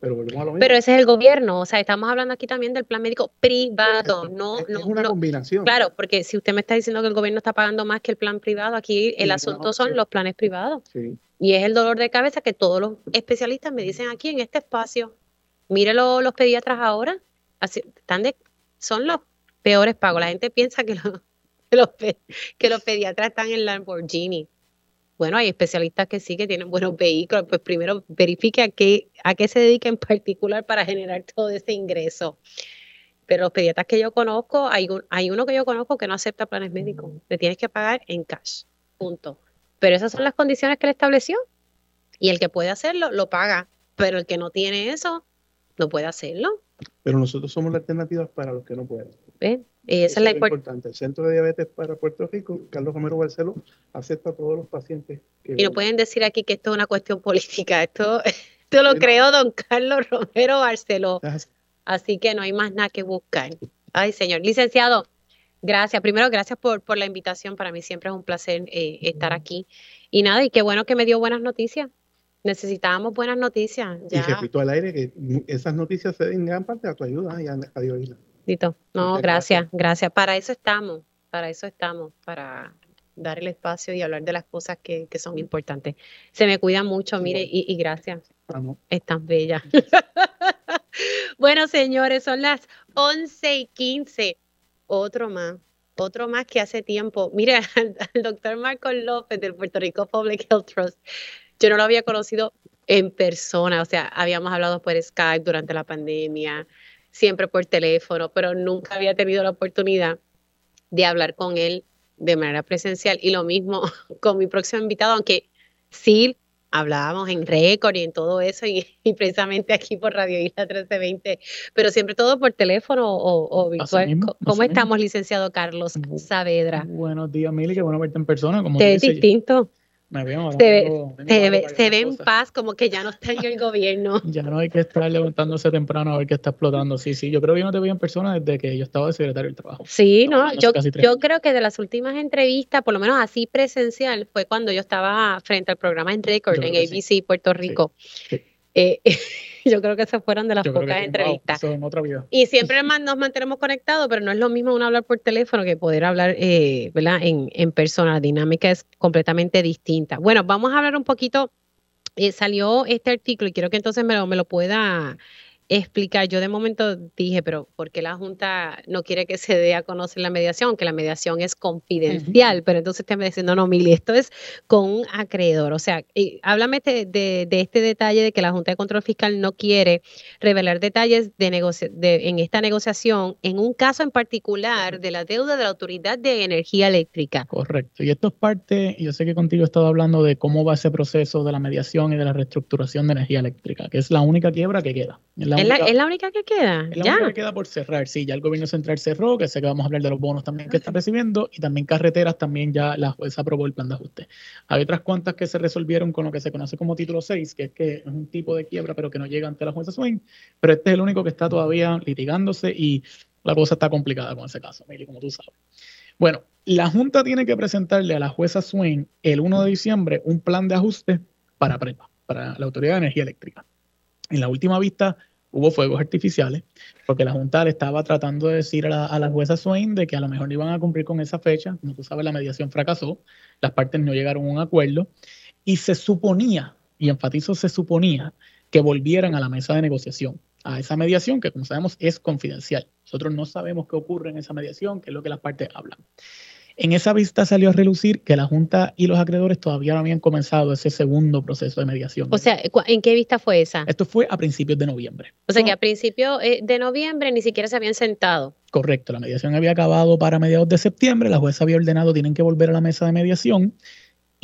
Pero, ese es el gobierno, o sea, estamos hablando aquí también del plan médico privado, no, es, es una combinación. Claro, porque si usted me está diciendo que el gobierno está pagando más que el plan privado, aquí el asunto son los planes privados. Y es el dolor de cabeza que todos los especialistas me dicen aquí en este espacio. Mire los pediatras ahora, así, están de, son los peores pagos. La gente piensa que [LAUGHS] los, que los pediatras están en Lamborghini bueno, hay especialistas que sí que tienen buenos vehículos, pues primero verifique a qué, a qué se dedica en particular para generar [LAUGHS] todo ese ingreso. Pero los pediatras que yo conozco, hay, hay uno que yo conozco que no acepta planes médicos. Le tienes que pagar en cash. Punto. Pero esas son las condiciones que le estableció. Y el que puede hacerlo, lo paga. Pero el que no tiene eso, no puede hacerlo. Pero nosotros somos la alternativa para los que no pueden. ¿Ven? Y esa es la importante. El Centro de Diabetes para Puerto Rico, Carlos Romero Barceló, acepta a todos los pacientes. Que y no pueden decir aquí que esto es una cuestión política. Esto, [LAUGHS] esto lo creó don Carlos Romero Barceló. Así que no hay más nada que buscar. Ay, señor. Licenciado, gracias. Primero, gracias por, por la invitación. Para mí siempre es un placer eh, estar aquí. Y nada, y qué bueno que me dio buenas noticias. Necesitábamos buenas noticias. Y repito al aire que esas noticias se den gran parte a tu ayuda y a Radio Isla. No, gracias, gracias. Para eso estamos, para eso estamos, para dar el espacio y hablar de las cosas que, son importantes. Se me cuida mucho, mire, y, gracias. Están bellas. [LAUGHS] bueno, señores, son las 11 y 15. Otro más, otro más que hace tiempo. Mire, [LAUGHS] al, doctor Marco López del Puerto Rico Public Health Trust, yo no lo había conocido en persona, o sea, habíamos hablado por Skype durante la pandemia, siempre por teléfono, pero nunca había tenido la oportunidad de hablar con él de manera presencial. Y lo mismo [LAUGHS] con mi próximo invitado, aunque sí hablábamos en récord y en todo eso, y, [LAUGHS] precisamente aquí por Radio Isla 1320, pero siempre todo por teléfono o, virtual. ¿Cómo estamos, licenciado Carlos Saavedra? Buenos días, Mili, qué bueno verte en persona. Como Te es distinto se, ve, en paz, como que ya no está en el gobierno. [LAUGHS] Ya no hay que estar levantándose temprano a ver qué está explotando. Sí, sí, yo creo que yo no te vi en persona desde que yo estaba de secretario del trabajo. Sí, no, yo, yo creo que de las últimas entrevistas, por lo menos así presencial, fue cuando yo estaba frente al programa en Record en ABC Puerto Rico. Eh, [LAUGHS] [LAUGHS] yo creo que se fueron de las pocas entrevistas. Y siempre nos mantenemos conectados, pero no es lo mismo uno hablar por teléfono que poder hablar eh, ¿verdad? En, en persona. La dinámica es completamente distinta. Bueno, vamos a hablar un poquito. Eh, salió este artículo y quiero que entonces me lo, me lo pueda explicar. Yo de momento dije, pero ¿por qué la Junta no quiere que se dé a conocer la mediación? Que la mediación es confidencial, pero entonces usted me dice, no, no, Mili, esto es con un acreedor. O sea, háblame de, este detalle de que la Junta de Control Fiscal no quiere revelar detalles de, en esta negociación en un caso en particular de la deuda de la Autoridad de Energía Eléctrica. Correcto. Y esto es parte, yo sé que contigo he estado hablando de cómo va ese proceso de la mediación y de la reestructuración de energía eléctrica, que es la única quiebra que queda. ¿Es, la, única que queda? Es la única que queda por cerrar, sí. Ya el gobierno central cerró, que sé que vamos a hablar de los bonos también que está recibiendo, y también carreteras, también ya la jueza aprobó el plan de ajuste. Hay otras cuantas que se resolvieron con lo que se conoce como título 6, que es que es un tipo de quiebra, pero que no llega ante la jueza Swain, pero este es el único que está todavía litigándose y la cosa está complicada con ese caso, Mili, como tú sabes. Bueno, la Junta tiene que presentarle a la jueza Swain el 1 de diciembre un plan de ajuste para PREPA, para la Autoridad de Energía Eléctrica. En la última vista hubo fuegos artificiales, porque la Junta le estaba tratando de decir a la, jueza Swain de que a lo mejor no iban a cumplir con esa fecha. Como tú sabes, la mediación fracasó, las partes no llegaron a un acuerdo y se suponía, y enfatizo se suponía, que volvieran a la mesa de negociación, a esa mediación que como sabemos es confidencial. Nosotros no sabemos qué ocurre en esa mediación, qué es lo que las partes hablan. En esa vista salió a relucir que la Junta y los acreedores todavía no habían comenzado ese segundo proceso de mediación. O sea, ¿en qué vista fue esa? Esto fue a principios de noviembre. O sea, que a principios eh, de noviembre ni siquiera se habían sentado. Correcto, la mediación había acabado para mediados de septiembre, la jueza había ordenado tienen que volver a la mesa de mediación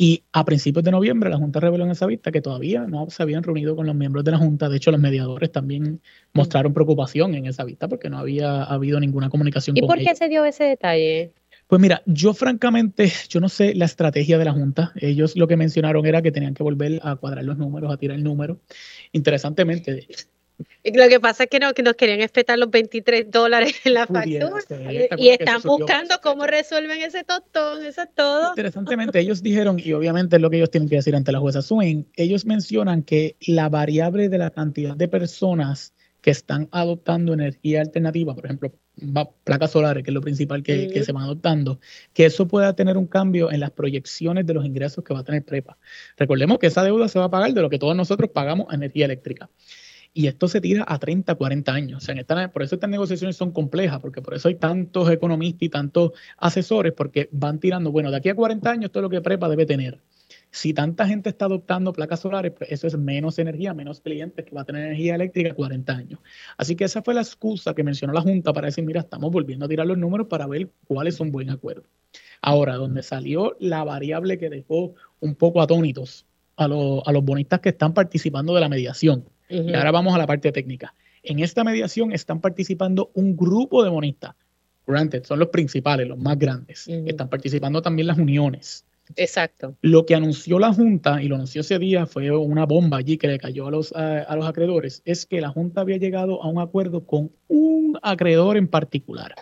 y a principios de noviembre la Junta reveló en esa vista que todavía no se habían reunido con los miembros de la Junta. De hecho, los mediadores también mostraron preocupación en esa vista porque no había habido ninguna comunicación. ¿Y por qué se dio ese detalle? Pues mira, yo francamente, yo no sé la estrategia de la Junta. Ellos lo que mencionaron era que tenían que volver a cuadrar los números, a tirar el número. Interesantemente. Lo que pasa es que, no, que nos querían espetar los 23 dólares en la factura y están buscando cómo resuelven ese tostón, eso es todo. Interesantemente, ellos dijeron, y obviamente es lo que ellos tienen que decir ante la jueza Swing, ellos mencionan que la variable de la cantidad de personas que están adoptando energía alternativa, por ejemplo, placas solares, que es lo principal que, se van adoptando, que eso pueda tener un cambio en las proyecciones de los ingresos que va a tener PREPA. Recordemos que esa deuda se va a pagar de lo que todos nosotros pagamos energía eléctrica. Y esto se tira a 30, 40 años. O sea, en por eso estas negociaciones son complejas, porque por eso hay tantos economistas y tantos asesores, porque van tirando, bueno, de aquí a 40 años todo lo que PREPA debe tener. Si tanta gente está adoptando placas solares, pues eso es menos energía, menos clientes que va a tener energía eléctrica 40 años. Así que esa fue la excusa que mencionó la Junta para decir, mira, estamos volviendo a tirar los números para ver cuál es un buen acuerdo. Ahora, donde salió la variable que dejó un poco atónitos a, los bonistas que están participando de la mediación. Y ahora vamos a la parte técnica. En esta mediación están participando un grupo de bonistas. Granted, son los principales, los más grandes. Están participando también las uniones. Exacto. Lo que anunció la Junta, y lo anunció ese día, fue una bomba allí que le cayó a los, a, los acreedores, es que la Junta había llegado a un acuerdo con un acreedor en particular.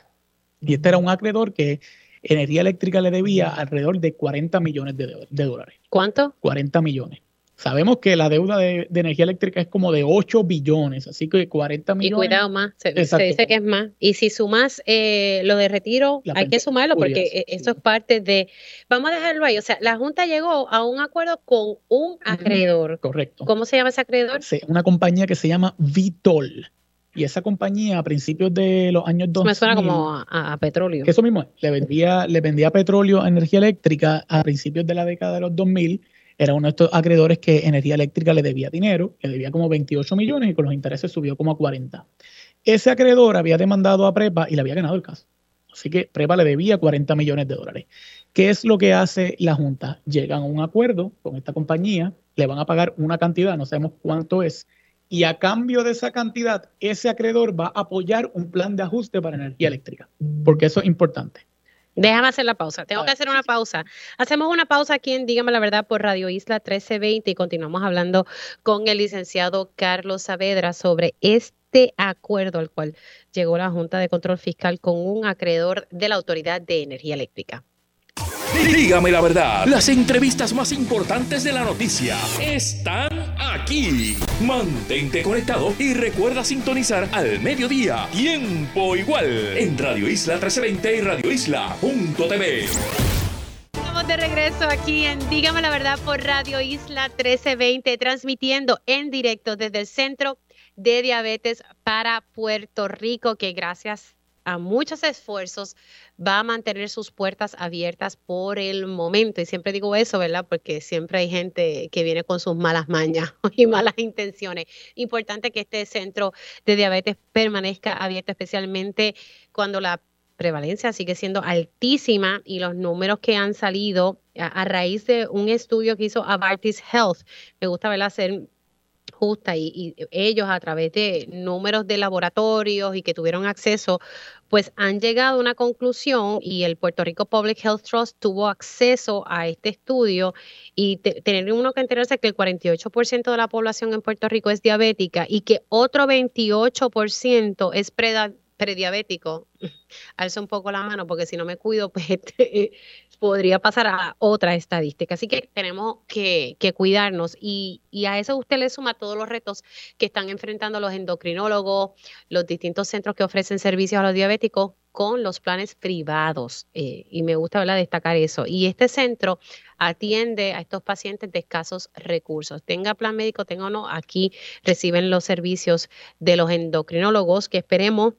Y este era un acreedor que Energía Eléctrica le debía alrededor de 40 millones de, de dólares. ¿Cuánto? 40 millones. Sabemos que la deuda de, energía eléctrica es como de 8 billones, así que 40 millones. Y cuidado más, se, dice que es más. Y si sumas eh, lo de retiro, hay que sumarlo porque e, eso es parte de... Vamos a dejarlo ahí. O sea, la Junta llegó a un acuerdo con un acreedor. Correcto. ¿Cómo se llama ese acreedor? Sí, una compañía que se llama Vitol. Y esa compañía a principios de los años 2000... Me suena como a, petróleo. eso mismo es. Le vendía, le vendía petróleo a energía eléctrica a principios de la década de los 2000 era uno de estos acreedores que Energía Eléctrica le debía dinero, le debía como 28 millones y con los intereses subió como a 40. Ese acreedor había demandado a Prepa y le había ganado el caso. Así que Prepa le debía 40 millones de dólares. ¿Qué es lo que hace la Junta? Llegan a un acuerdo con esta compañía, le van a pagar una cantidad, no sabemos cuánto es, y a cambio de esa cantidad, ese acreedor va a apoyar un plan de ajuste para energía eléctrica, porque eso es importante. Déjame hacer la pausa. Tengo que hacer una pausa. Hacemos una pausa aquí en Dígame la Verdad por Radio Isla 1320 y continuamos hablando con el licenciado Carlos Saavedra sobre este acuerdo al cual llegó la Junta de Control Fiscal con un acreedor de la Autoridad de Energía Eléctrica. Dígame la verdad, las entrevistas más importantes de la noticia están aquí. Mantente conectado y recuerda sintonizar al mediodía, tiempo igual, en Radio Isla 1320 y Radio Isla.tv. Estamos de regreso aquí en Dígame la verdad por Radio Isla 1320, transmitiendo en directo desde el Centro de Diabetes para Puerto Rico, que gracias a muchos esfuerzos va a mantener sus puertas abiertas por el momento. Y siempre digo eso, ¿verdad? Porque siempre hay gente que viene con sus malas mañas [LAUGHS] y malas intenciones. Importante que este centro de diabetes permanezca abierto, especialmente cuando la prevalencia sigue siendo altísima y los números que han salido a, raíz de un estudio que hizo Avartis Health, me gusta verla hacer justa y, ellos a través de números de laboratorios y que tuvieron acceso, pues han llegado a una conclusión y el Puerto Rico Public Health Trust tuvo acceso a este estudio y tener uno que enterarse que el 48% de la población en Puerto Rico es diabética y que otro 28% es prediabético [LAUGHS] alza un poco la mano porque si no me cuido, [LAUGHS] pues este, podría pasar a otra estadística. Así que tenemos que, cuidarnos y, a eso usted le suma todos los retos que están enfrentando los endocrinólogos, los distintos centros que ofrecen servicios a los diabéticos con los planes privados. Eh, y me gusta destacar eso. Y este centro atiende a estos pacientes de escasos recursos. Tenga plan médico, tenga o no, aquí reciben los servicios de los endocrinólogos que esperemos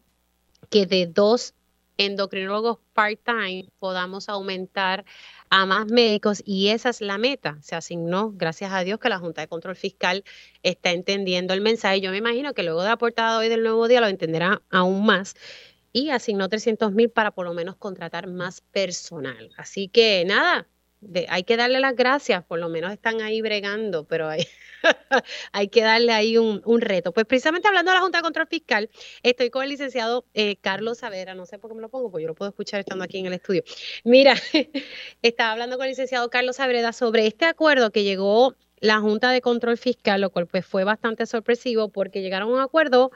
que de dos endocrinólogos part-time podamos aumentar a más médicos y esa es la meta. Se asignó, gracias a Dios, que la Junta de Control Fiscal está entendiendo el mensaje. Yo me imagino que luego de la portada hoy del nuevo día lo entenderá aún más y asignó 300 mil para por lo menos contratar más personal. Así que nada, hay que darle las gracias, por lo menos están ahí bregando, pero hay, [LAUGHS] hay que darle ahí un, reto. Pues precisamente hablando de la Junta de Control Fiscal, estoy con el licenciado eh, Carlos Savera, no sé por qué me lo pongo, porque yo lo puedo escuchar estando aquí en el estudio. Mira, [LAUGHS] estaba hablando con el licenciado Carlos Sabreda sobre este acuerdo que llegó la Junta de Control Fiscal, lo cual pues fue bastante sorpresivo porque llegaron a un acuerdo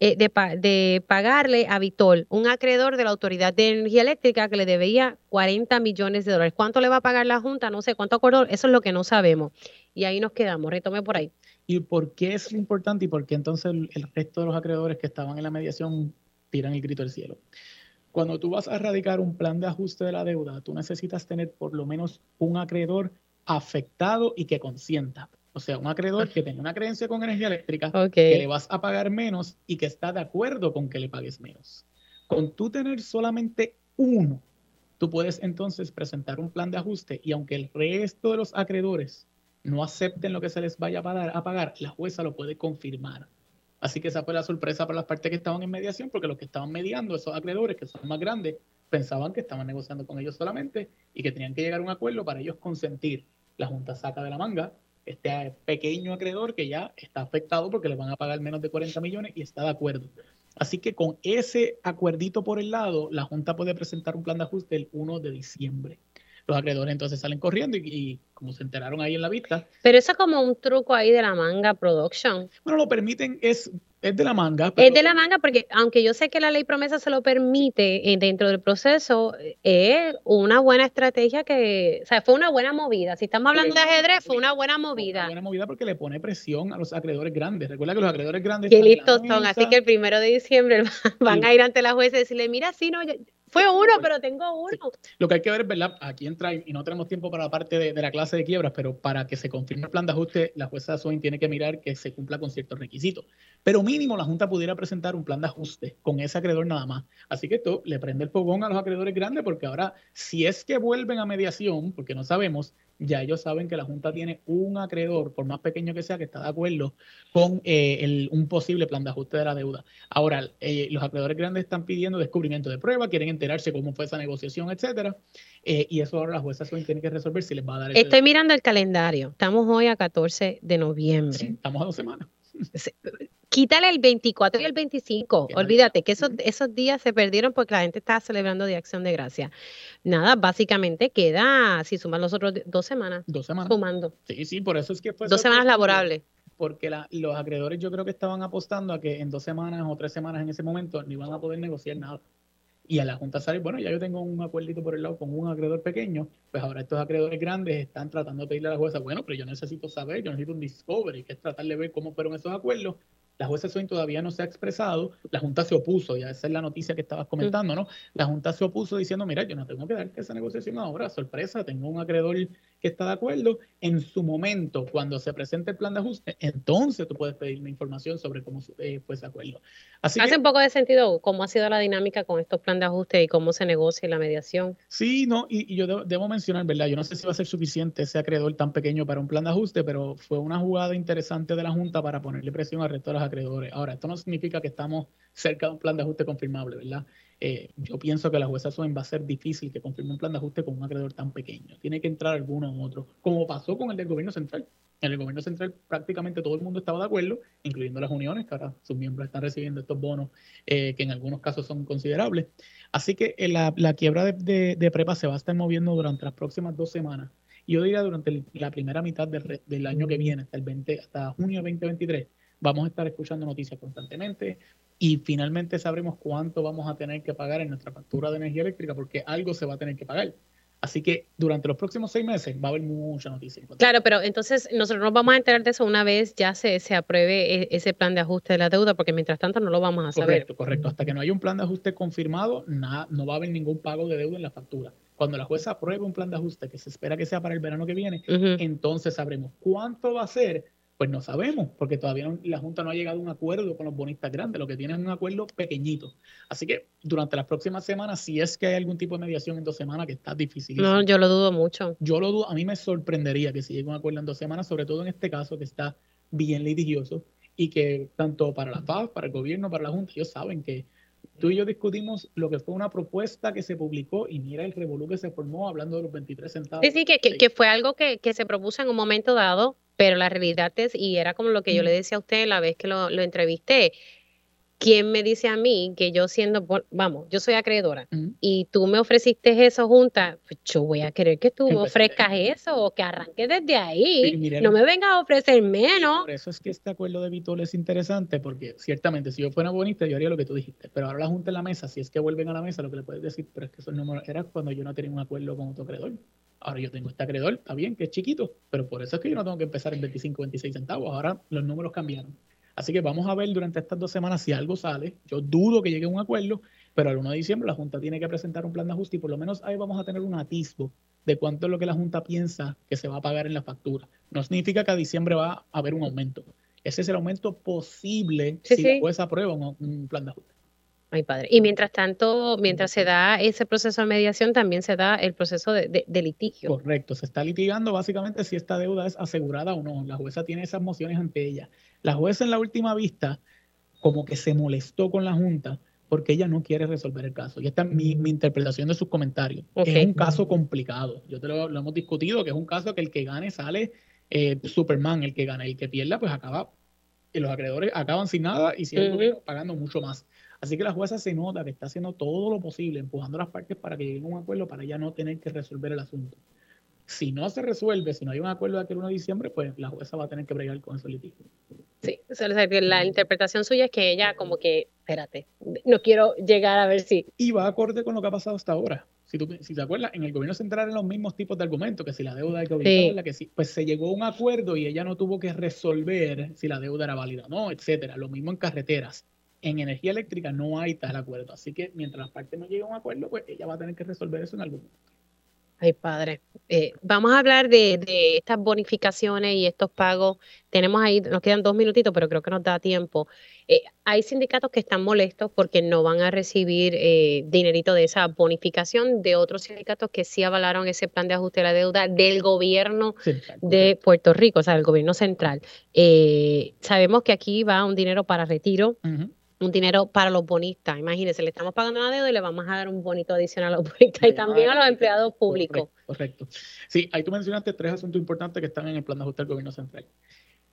eh, de, pagarle a Vitol, un acreedor de la Autoridad de Energía Eléctrica que le debía 40 millones de dólares. ¿Cuánto le va a pagar la Junta? No sé, ¿cuánto acuerdo? Eso es lo que no sabemos. Y ahí nos quedamos, retome por ahí. ¿Y por qué es importante y por qué entonces el, resto de los acreedores que estaban en la mediación tiran el grito al cielo? Cuando tú vas a erradicar un plan de ajuste de la deuda, tú necesitas tener por lo menos un acreedor afectado y que consienta. O sea, un acreedor que tenga una creencia con energía eléctrica, que le vas a pagar menos y que está de acuerdo con que le pagues menos. Con tú tener solamente uno tú puedes entonces presentar un plan de ajuste y aunque el resto de los acreedores no acepten lo que se les vaya a pagar, a pagar, la jueza lo puede confirmar. Así que esa fue la sorpresa para las partes que estaban en mediación, porque los que estaban mediando, esos acreedores que son más grandes, pensaban que estaban negociando con ellos solamente y que tenían que llegar a un acuerdo para ellos consentir. La Junta saca de la manga este pequeño acreedor que ya está afectado porque le van a pagar menos de 40 millones y está de acuerdo. Así que con ese acuerdito por el lado, la Junta puede presentar un plan de ajuste el 1 de diciembre los acreedores entonces salen corriendo y, como se enteraron ahí en la vista. Pero eso es como un truco ahí de la manga production. Bueno, lo permiten, es, es de la manga. Es de la manga porque aunque yo sé que la ley promesa se lo permite eh, dentro del proceso, es una buena estrategia que, o sea, fue una buena movida. Si estamos hablando de ajedrez, fue una buena movida. Una buena movida porque le pone presión a los acreedores grandes. Recuerda que los acreedores grandes... Qué listos son, así que el primero de diciembre [LAUGHS] van a ir ante la jueza y decirle, mira, sí, no, fue uno, pero tengo uno. Lo que hay que ver es, ¿verdad? Aquí entra, y no tenemos tiempo para la parte de, la clase de quiebras, pero para que se confirme el plan de ajuste, la jueza Swain tiene que mirar que se cumpla con ciertos requisitos. Pero mínimo la Junta pudiera presentar un plan de ajuste con ese acreedor nada más. Así que esto le prende el fogón a los acreedores grandes, porque ahora, si es que vuelven a mediación, porque no sabemos, ya ellos saben que la Junta tiene un acreedor, por más pequeño que sea, que está de acuerdo con eh, un posible plan de ajuste de la deuda. Ahora, eh, los acreedores grandes están pidiendo descubrimiento de prueba, quieren enterarse cómo fue esa negociación, etcétera, eh, y eso ahora la jueza tiene que resolver si les va a dar. Estoy mirando el calendario. Estamos hoy a 14 de noviembre. estamos a dos semanas. Quítale el 24 y el 25. Olvídate que esos, esos días se perdieron porque la gente estaba celebrando de acción de gracia. Nada, básicamente queda, si suman los otros dos semanas. Dos semanas. Sumando. Sí, sí, por eso es que Dos semanas laborables. Porque los acreedores yo creo que estaban apostando a que en dos semanas o tres semanas en ese momento ni van a poder negociar nada. Y a la Junta sale, bueno, ya yo tengo un acuerdito por el lado con un acreedor pequeño, pues ahora estos acreedores grandes están tratando de pedirle a la jueza, bueno, pero yo necesito saber, yo necesito un discovery, que es tratar de ver cómo fueron esos acuerdos, la jueza Swain todavía no se ha expresado, la Junta se opuso, ya esa es la noticia que estabas comentando, ¿no? La Junta se opuso diciendo, mira, yo no tengo que darte esa negociación ahora, sorpresa, tengo un acreedor que está de acuerdo. En su momento, cuando se presente el plan de ajuste, entonces tú puedes pedirme información sobre cómo eh, fue ese acuerdo. Así Hace un poco de sentido cómo ha sido la dinámica con estos planes de ajuste y cómo se negocia la mediación. Sí, no, y, yo debo, mencionar, ¿verdad? Yo no sé si va a ser suficiente ese acreedor tan pequeño para un plan de ajuste, pero fue una jugada interesante de la Junta para ponerle presión al resto de los acreedores. Ahora, esto no significa que estamos cerca de un plan de ajuste confirmable, ¿verdad? Eh, yo pienso que la jueza Swain va a ser difícil que confirme un plan de ajuste con un acreedor tan pequeño. Tiene que entrar alguno u otro, como pasó con el del gobierno central. En el gobierno central prácticamente todo el mundo estaba de acuerdo, incluyendo las uniones, que ahora sus miembros están recibiendo estos bonos eh, que en algunos casos son considerables. Así que eh, la, quiebra de, prepa se va a estar moviendo durante las próximas dos semanas. Yo diría durante la primera mitad del, del, año que viene, hasta, el 20, hasta junio 2023, vamos a estar escuchando noticias constantemente y finalmente sabremos cuánto vamos a tener que pagar en nuestra factura de energía eléctrica porque algo se va a tener que pagar. Así que durante los próximos seis meses va a haber mucha noticia. Claro, pero entonces nosotros nos vamos a enterar de eso una vez ya se, se apruebe e, ese plan de ajuste de la deuda, porque mientras tanto no lo vamos a saber. Correcto, correcto. Hasta que no haya un plan de ajuste confirmado, nada, no va a haber ningún pago de deuda en la factura. Cuando la jueza apruebe un plan de ajuste que se espera que sea para el verano que viene, entonces sabremos cuánto va a ser pues no sabemos, porque todavía la Junta no ha llegado a un acuerdo con los bonistas grandes, lo que tiene es un acuerdo pequeñito. Así que durante las próximas semanas, si es que hay algún tipo de mediación en dos semanas, que está difícil. No, yo lo dudo mucho. Yo lo dudo, a mí me sorprendería que se llegue a un acuerdo en dos semanas, sobre todo en este caso que está bien litigioso y que tanto para la FAF, para el gobierno, para la Junta, ellos saben que tú y yo discutimos lo que fue una propuesta que se publicó y mira el revolú que se formó hablando de los 23 centavos. Sí, sí, que, que, fue algo que, que, se propuso en un momento dado pero la realidad es, y era como lo que yo le decía a usted la vez que lo, lo entrevisté, ¿quién me dice a mí que yo siendo, vamos, yo soy acreedora y tú me ofreciste eso junta, pues yo voy a querer que tú me ofrezcas eso o que arranques desde ahí, no me vengas a ofrecer menos. Por eso es que este acuerdo de Vitol es interesante porque ciertamente si yo fuera bonita yo haría lo que tú dijiste, pero ahora la junta en la mesa, si es que vuelven a la mesa, lo que le puedes decir, pero es que esos números era cuando yo no tenía un acuerdo con otro acreedor. Ahora yo tengo este acreedor, está bien, que es chiquito, pero por eso es que yo no tengo que empezar en 25, 26 centavos. Ahora los números cambiaron. Así que vamos a ver durante estas dos semanas si algo sale. Yo dudo que llegue a un acuerdo, pero al 1 de diciembre la Junta tiene que presentar un plan de ajuste y por lo menos ahí vamos a tener un atisbo de cuánto es lo que la Junta piensa que se va a pagar en la factura. No significa que a diciembre va a haber un aumento. Ese es el aumento posible si la jueza aprueba un, un plan de ajuste. Ay, padre. Y mientras tanto, mientras se da ese proceso de mediación, también se da el proceso de, litigio. Correcto, se está litigando básicamente si esta deuda es asegurada o no. La jueza tiene esas mociones ante ella. La jueza en la última vista como que se molestó con la Junta porque ella no quiere resolver el caso. Y esta es mi, interpretación de sus comentarios. Es un caso complicado. Yo te lo, hemos discutido, que es un caso que el que gane sale eh, Superman, el que gana, el que pierda, pues acaba, y los acreedores acaban sin nada y siguen pagando mucho más. Así que la jueza se nota que está haciendo todo lo posible, empujando a las partes para que lleguen a un acuerdo para ya no tener que resolver el asunto. Si no se resuelve, si no hay un acuerdo de aquel 1 de diciembre, pues la jueza va a tener que bregar con ese litigio. Sí, la interpretación suya es que ella como que, espérate, no quiero llegar a ver si... Y va acorde con lo que ha pasado hasta ahora. Si, tú, si te acuerdas, en el gobierno central en los mismos tipos de argumentos, que si la deuda hay que obligarla, que sí, pues se llegó a un acuerdo y ella no tuvo que resolver si la deuda era válida o no, etcétera. Lo mismo en carreteras en energía eléctrica no hay tal acuerdo. Así que mientras las partes no lleguen a un acuerdo, pues ella va a tener que resolver eso en algún momento. Ay, padre. Eh, vamos a hablar de, estas bonificaciones y estos pagos. Tenemos ahí, nos quedan dos minutitos, pero creo que nos da tiempo. Eh, hay sindicatos que están molestos porque no van a recibir eh, dinerito de esa bonificación, de otros sindicatos que sí avalaron ese plan de ajuste de la deuda del gobierno de Puerto Rico, o sea, del gobierno central. sabemos que aquí va un dinero para retiro un dinero para los bonistas. Imagínense, le estamos pagando una deuda y le vamos a dar un bonito adicional a los bonistas y también a los empleados públicos. Correcto, Sí, ahí tú mencionaste tres asuntos importantes que están en el plan de ajuste del gobierno central.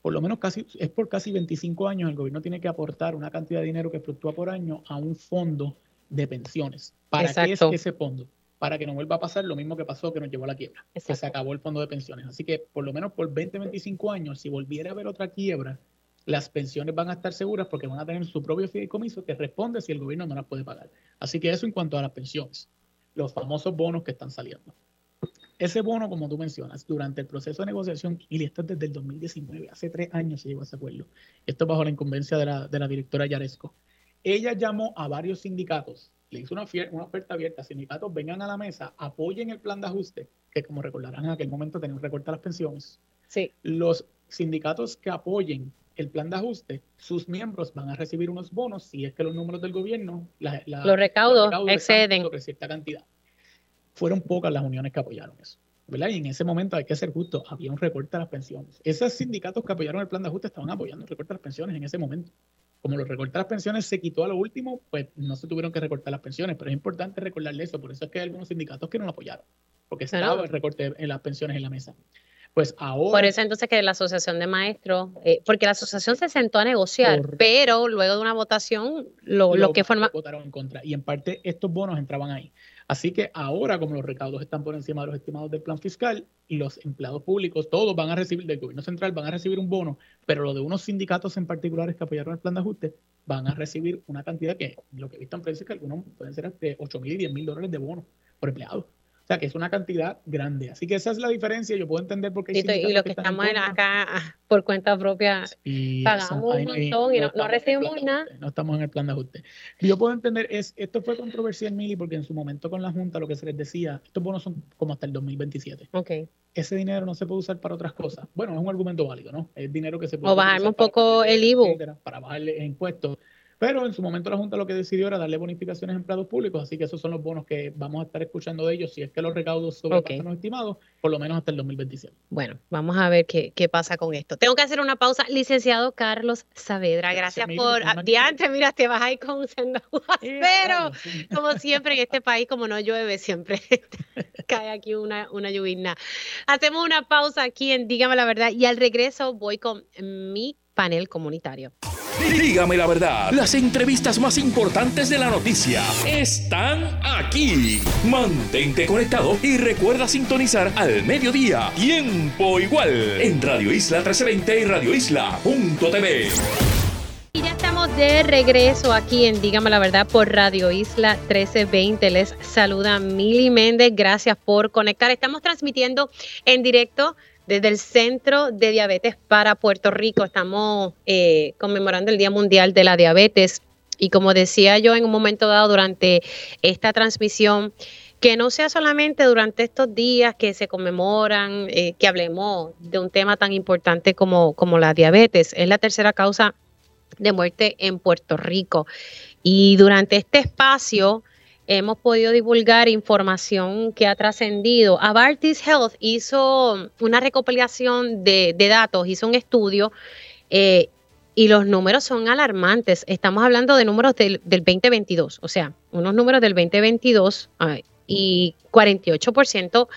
Por lo menos casi, es por casi 25 años el gobierno tiene que aportar una cantidad de dinero que fluctúa por año a un fondo de pensiones. ¿Para qué es ese fondo? Para que no vuelva a pasar lo mismo que pasó que nos llevó a la quiebra. Que se acabó el fondo de pensiones. Así que por lo menos por 20, 25 años, si volviera a haber otra quiebra, las pensiones van a estar seguras porque van a tener su propio fideicomiso que responde si el gobierno no las puede pagar. Así que eso en cuanto a las pensiones, los famosos bonos que están saliendo. Ese bono, como tú mencionas, durante el proceso de negociación, y esto es desde el 2019, hace tres años se llegó a ese acuerdo, esto bajo la incumbencia de la, de la directora Yaresco, ella llamó a varios sindicatos, le hizo una, una oferta abierta, sindicatos vengan a la mesa, apoyen el plan de ajuste, que como recordarán en aquel momento tenía un recorte a las pensiones. Sí. Los sindicatos que apoyen el plan de ajuste, sus miembros van a recibir unos bonos si es que los números del gobierno, los recaudos, exceden cierta cantidad. Fueron pocas las uniones que apoyaron eso. ¿verdad? Y en ese momento hay que ser justo, había un recorte a las pensiones. Esos sindicatos que apoyaron el plan de ajuste estaban apoyando el recorte a las pensiones en ese momento. Como los recortes a las pensiones se quitó a lo último, pues no se tuvieron que recortar las pensiones, pero es importante recordarle eso, por eso es que hay algunos sindicatos que no lo apoyaron, porque estaba el recorte en las pensiones en la mesa. Pues ahora. Por eso entonces que la asociación de maestros, eh, porque la asociación se sentó a negociar, pero luego de una votación, lo, lo, que forma. Votaron en contra. Y en parte estos bonos entraban ahí. Así que ahora, como los recaudos están por encima de los estimados del plan fiscal y los empleados públicos, todos van a recibir, del gobierno central, van a recibir un bono, pero lo de unos sindicatos en particulares que apoyaron el plan de ajuste van a recibir una cantidad que, lo que he visto en prensa, que algunos pueden ser de 8 mil y 10 mil dólares de bono por empleado. O sea, que es una cantidad grande. Así que esa es la diferencia. Yo puedo entender por qué... Y, y los que, estamos acá ah, por cuenta propia pagamos un montón y no, recibimos nada. No estamos en el plan de ajuste. Yo puedo entender, es esto fue controversial, Mili, porque en su momento con la Junta lo que se les decía, estos bonos son como hasta el 2027. Ok. Ese dinero no se puede usar para otras cosas. Bueno, es un argumento válido, ¿no? Es dinero que se puede... O bajarme un poco el IVU. Para bajarle impuestos pero en su momento la Junta lo que decidió era darle bonificaciones a empleados públicos, así que esos son los bonos que vamos a estar escuchando de ellos si es que los recaudos sobrepasan los estimados, por lo menos hasta el 2027. Bueno, vamos a ver qué, qué, pasa con esto. Tengo que hacer una pausa. Licenciado Carlos Saavedra, gracias, por... Diante, mira, te vas ahí con un sendo pero [LAUGHS] [LAUGHS] como siempre en este país, como no llueve, siempre [LAUGHS] cae aquí una, una lluvia. Hacemos una pausa aquí en Dígame la Verdad y al regreso voy con mi panel comunitario. Dígame la verdad, las entrevistas más importantes de la noticia están aquí. Mantente conectado y recuerda sintonizar al mediodía, tiempo igual, en Radio Isla 1320 y Radio Isla.tv. Y ya estamos de regreso aquí en Dígame la Verdad por Radio Isla 1320. Les saluda Mili Méndez. Gracias por conectar. Estamos transmitiendo en directo desde el Centro de Diabetes para Puerto Rico estamos eh, conmemorando el Día Mundial de la Diabetes y como decía yo en un momento dado durante esta transmisión, que no sea solamente durante estos días que se conmemoran, eh, que hablemos de un tema tan importante como, como la diabetes. Es la tercera causa de muerte en Puerto Rico Y durante este espacio hemos podido divulgar información que ha trascendido. Avartis Health hizo una recopilación de, datos, hizo un estudio eh, y los números son alarmantes. Estamos hablando de números del, 2022, o sea, unos números del 2022 y 48%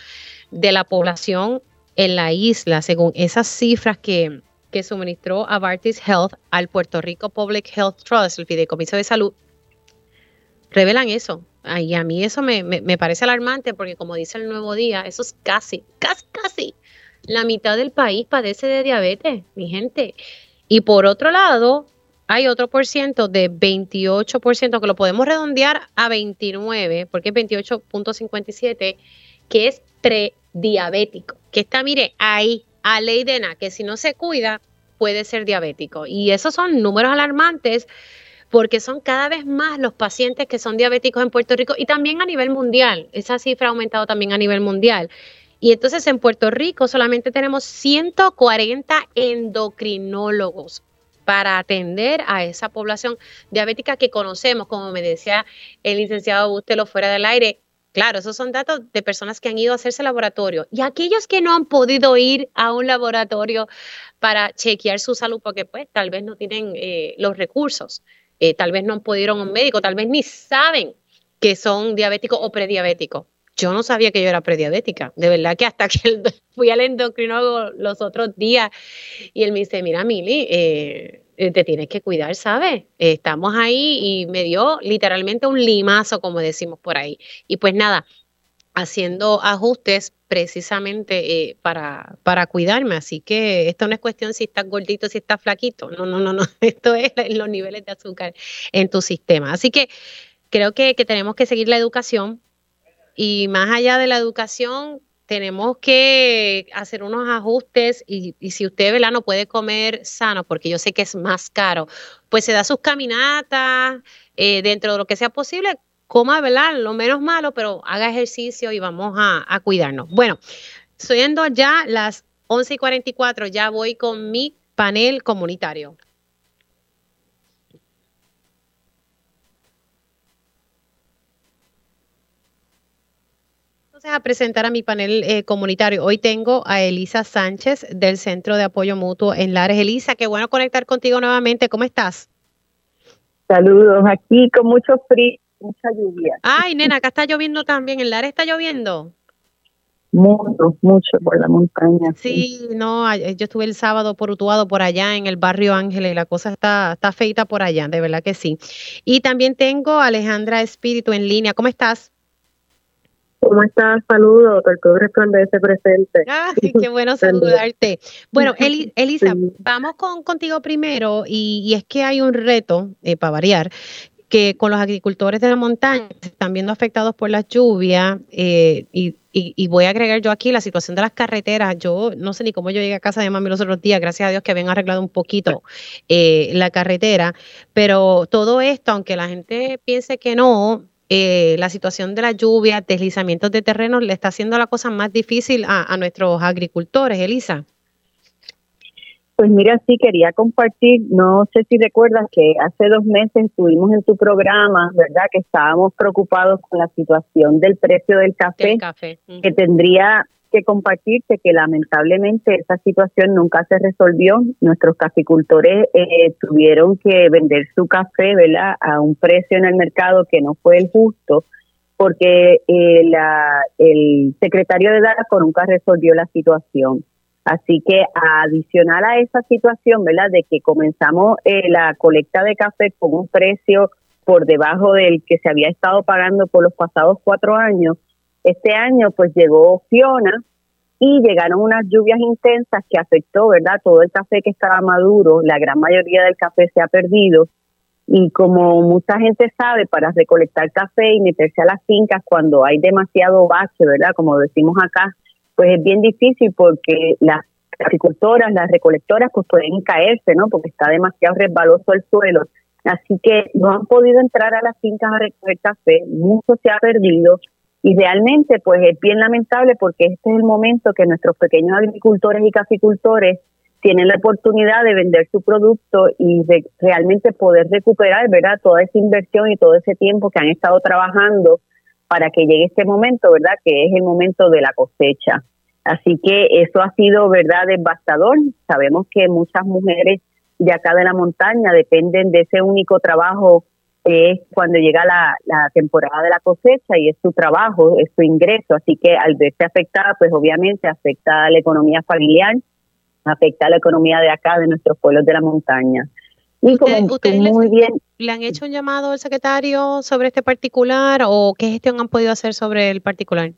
de la población en la isla, según esas cifras que, que suministró Avartis Health al Puerto Rico Public Health Trust, el Fideicomiso de Salud, revelan eso. Y a mí eso me, me, parece alarmante porque como dice el nuevo día, eso es casi, casi, casi la mitad del país padece de diabetes, mi gente. Y por otro lado, hay otro por ciento de 28% que lo podemos redondear a 29, porque es 28.57, que es prediabético, que está, mire, ahí, a ley de nada, que si no se cuida, puede ser diabético. Y esos son números alarmantes porque son cada vez más los pacientes que son diabéticos en Puerto Rico y también a nivel mundial. Esa cifra ha aumentado también a nivel mundial. Y entonces en Puerto Rico solamente tenemos 140 endocrinólogos para atender a esa población diabética que conocemos, como me decía el licenciado Bustelo fuera del aire. Claro, esos son datos de personas que han ido a hacerse laboratorio. Y aquellos que no han podido ir a un laboratorio para chequear su salud, porque pues tal vez no tienen eh, los recursos, eh, tal vez no han un médico, tal vez ni saben que son diabéticos o prediabéticos. Yo no sabía que yo era prediabética. De verdad que hasta que fui al endocrinólogo los otros días y él me dice, mira, Mili, eh, eh, te tienes que cuidar, ¿sabes? estamos ahí y me dio literalmente un limazo, como decimos por ahí. Y pues nada, haciendo ajustes precisamente eh, para, para cuidarme. Así que esto no es cuestión si estás gordito, si estás flaquito. No, no, no, no. [LAUGHS] Esto es los niveles de azúcar en tu sistema. Así que creo que, que tenemos que seguir la educación y más allá de la educación, tenemos que hacer unos ajustes y, si usted ¿verdad? no puede comer sano, porque yo sé que es más caro, pues se da sus caminatas eh, dentro de lo que sea posible, coma ¿verdad? lo menos malo, pero haga ejercicio y vamos a, cuidarnos. Bueno, siendo ya las 11 y 44, ya voy con mi panel comunitario. a presentar a mi panel eh, comunitario. Hoy tengo a Elisa Sánchez del Centro de Apoyo Mutuo en Lares. Elisa, qué bueno conectar contigo nuevamente. ¿Cómo estás? Saludos, aquí con mucho frío, mucha lluvia. Ay, nena, acá está lloviendo también. ¿En Lares está lloviendo? Mucho, mucho por la montaña. Sí, no, yo estuve el sábado por Utuado, por allá en el barrio Ángeles, la cosa está, está feita por allá, de verdad que sí. Y también tengo a Alejandra Espíritu en línea. ¿Cómo estás? ¿Cómo estás? Saludos, doctor resplandece presente. Ah, [LAUGHS] qué bueno [LAUGHS] saludarte. Bueno, [LAUGHS] Elisa, vamos con, contigo primero y, es que hay un reto, eh, para variar, que con los agricultores de la montaña se están viendo afectados por la lluvia eh, y, voy a agregar yo aquí la situación de las carreteras. Yo no sé ni cómo yo llegué a casa de mami los otros días, gracias a Dios que habían arreglado un poquito eh, la carretera, pero todo esto, aunque la gente piense que no, eh, la situación de la lluvia, deslizamientos de terreno, le está haciendo la cosa más difícil a, nuestros agricultores, Elisa. Pues mira, sí, quería compartir, no sé si recuerdas que hace dos meses estuvimos en tu programa, ¿verdad? Que estábamos preocupados con la situación del precio del café, que tendría que compartirte que lamentablemente esa situación nunca se resolvió. Nuestros caficultores eh, tuvieron que vender su café ¿verdad? a un precio en el mercado que no fue el justo porque eh, la, el secretario de DARCO nunca resolvió la situación. Así que adicional a esa situación, ¿verdad? De que comenzamos eh, la colecta de café con un precio por debajo del que se había estado pagando por los pasados cuatro años, este año pues llegó Fiona y llegaron unas lluvias intensas que afectó, ¿verdad? Todo el café que estaba maduro, la gran mayoría del café se ha perdido y como mucha gente sabe, para recolectar café y meterse a las fincas cuando hay demasiado bache, ¿verdad? Como decimos acá, pues es bien difícil porque las agricultoras, las recolectoras, pues pueden caerse, ¿no? Porque está demasiado resbaloso el suelo. Así que no han podido entrar a las fincas a recoger café, mucho se ha perdido y realmente, pues es bien lamentable porque este es el momento que nuestros pequeños agricultores y caficultores tienen la oportunidad de vender su producto y de realmente poder recuperar, ¿verdad? Toda esa inversión y todo ese tiempo que han estado trabajando para que llegue este momento, ¿verdad? Que es el momento de la cosecha. Así que eso ha sido, ¿verdad? Devastador. Sabemos que muchas mujeres de acá de la montaña dependen de ese único trabajo que es cuando llega la, la temporada de la cosecha y es su trabajo, es su ingreso. Así que al verse afectada, pues obviamente afecta a la economía familiar, afecta a la economía de acá, de nuestros pueblos de la montaña. Y como muy bien. ¿Le han hecho un llamado al secretario sobre este particular o qué gestión han podido hacer sobre el particular?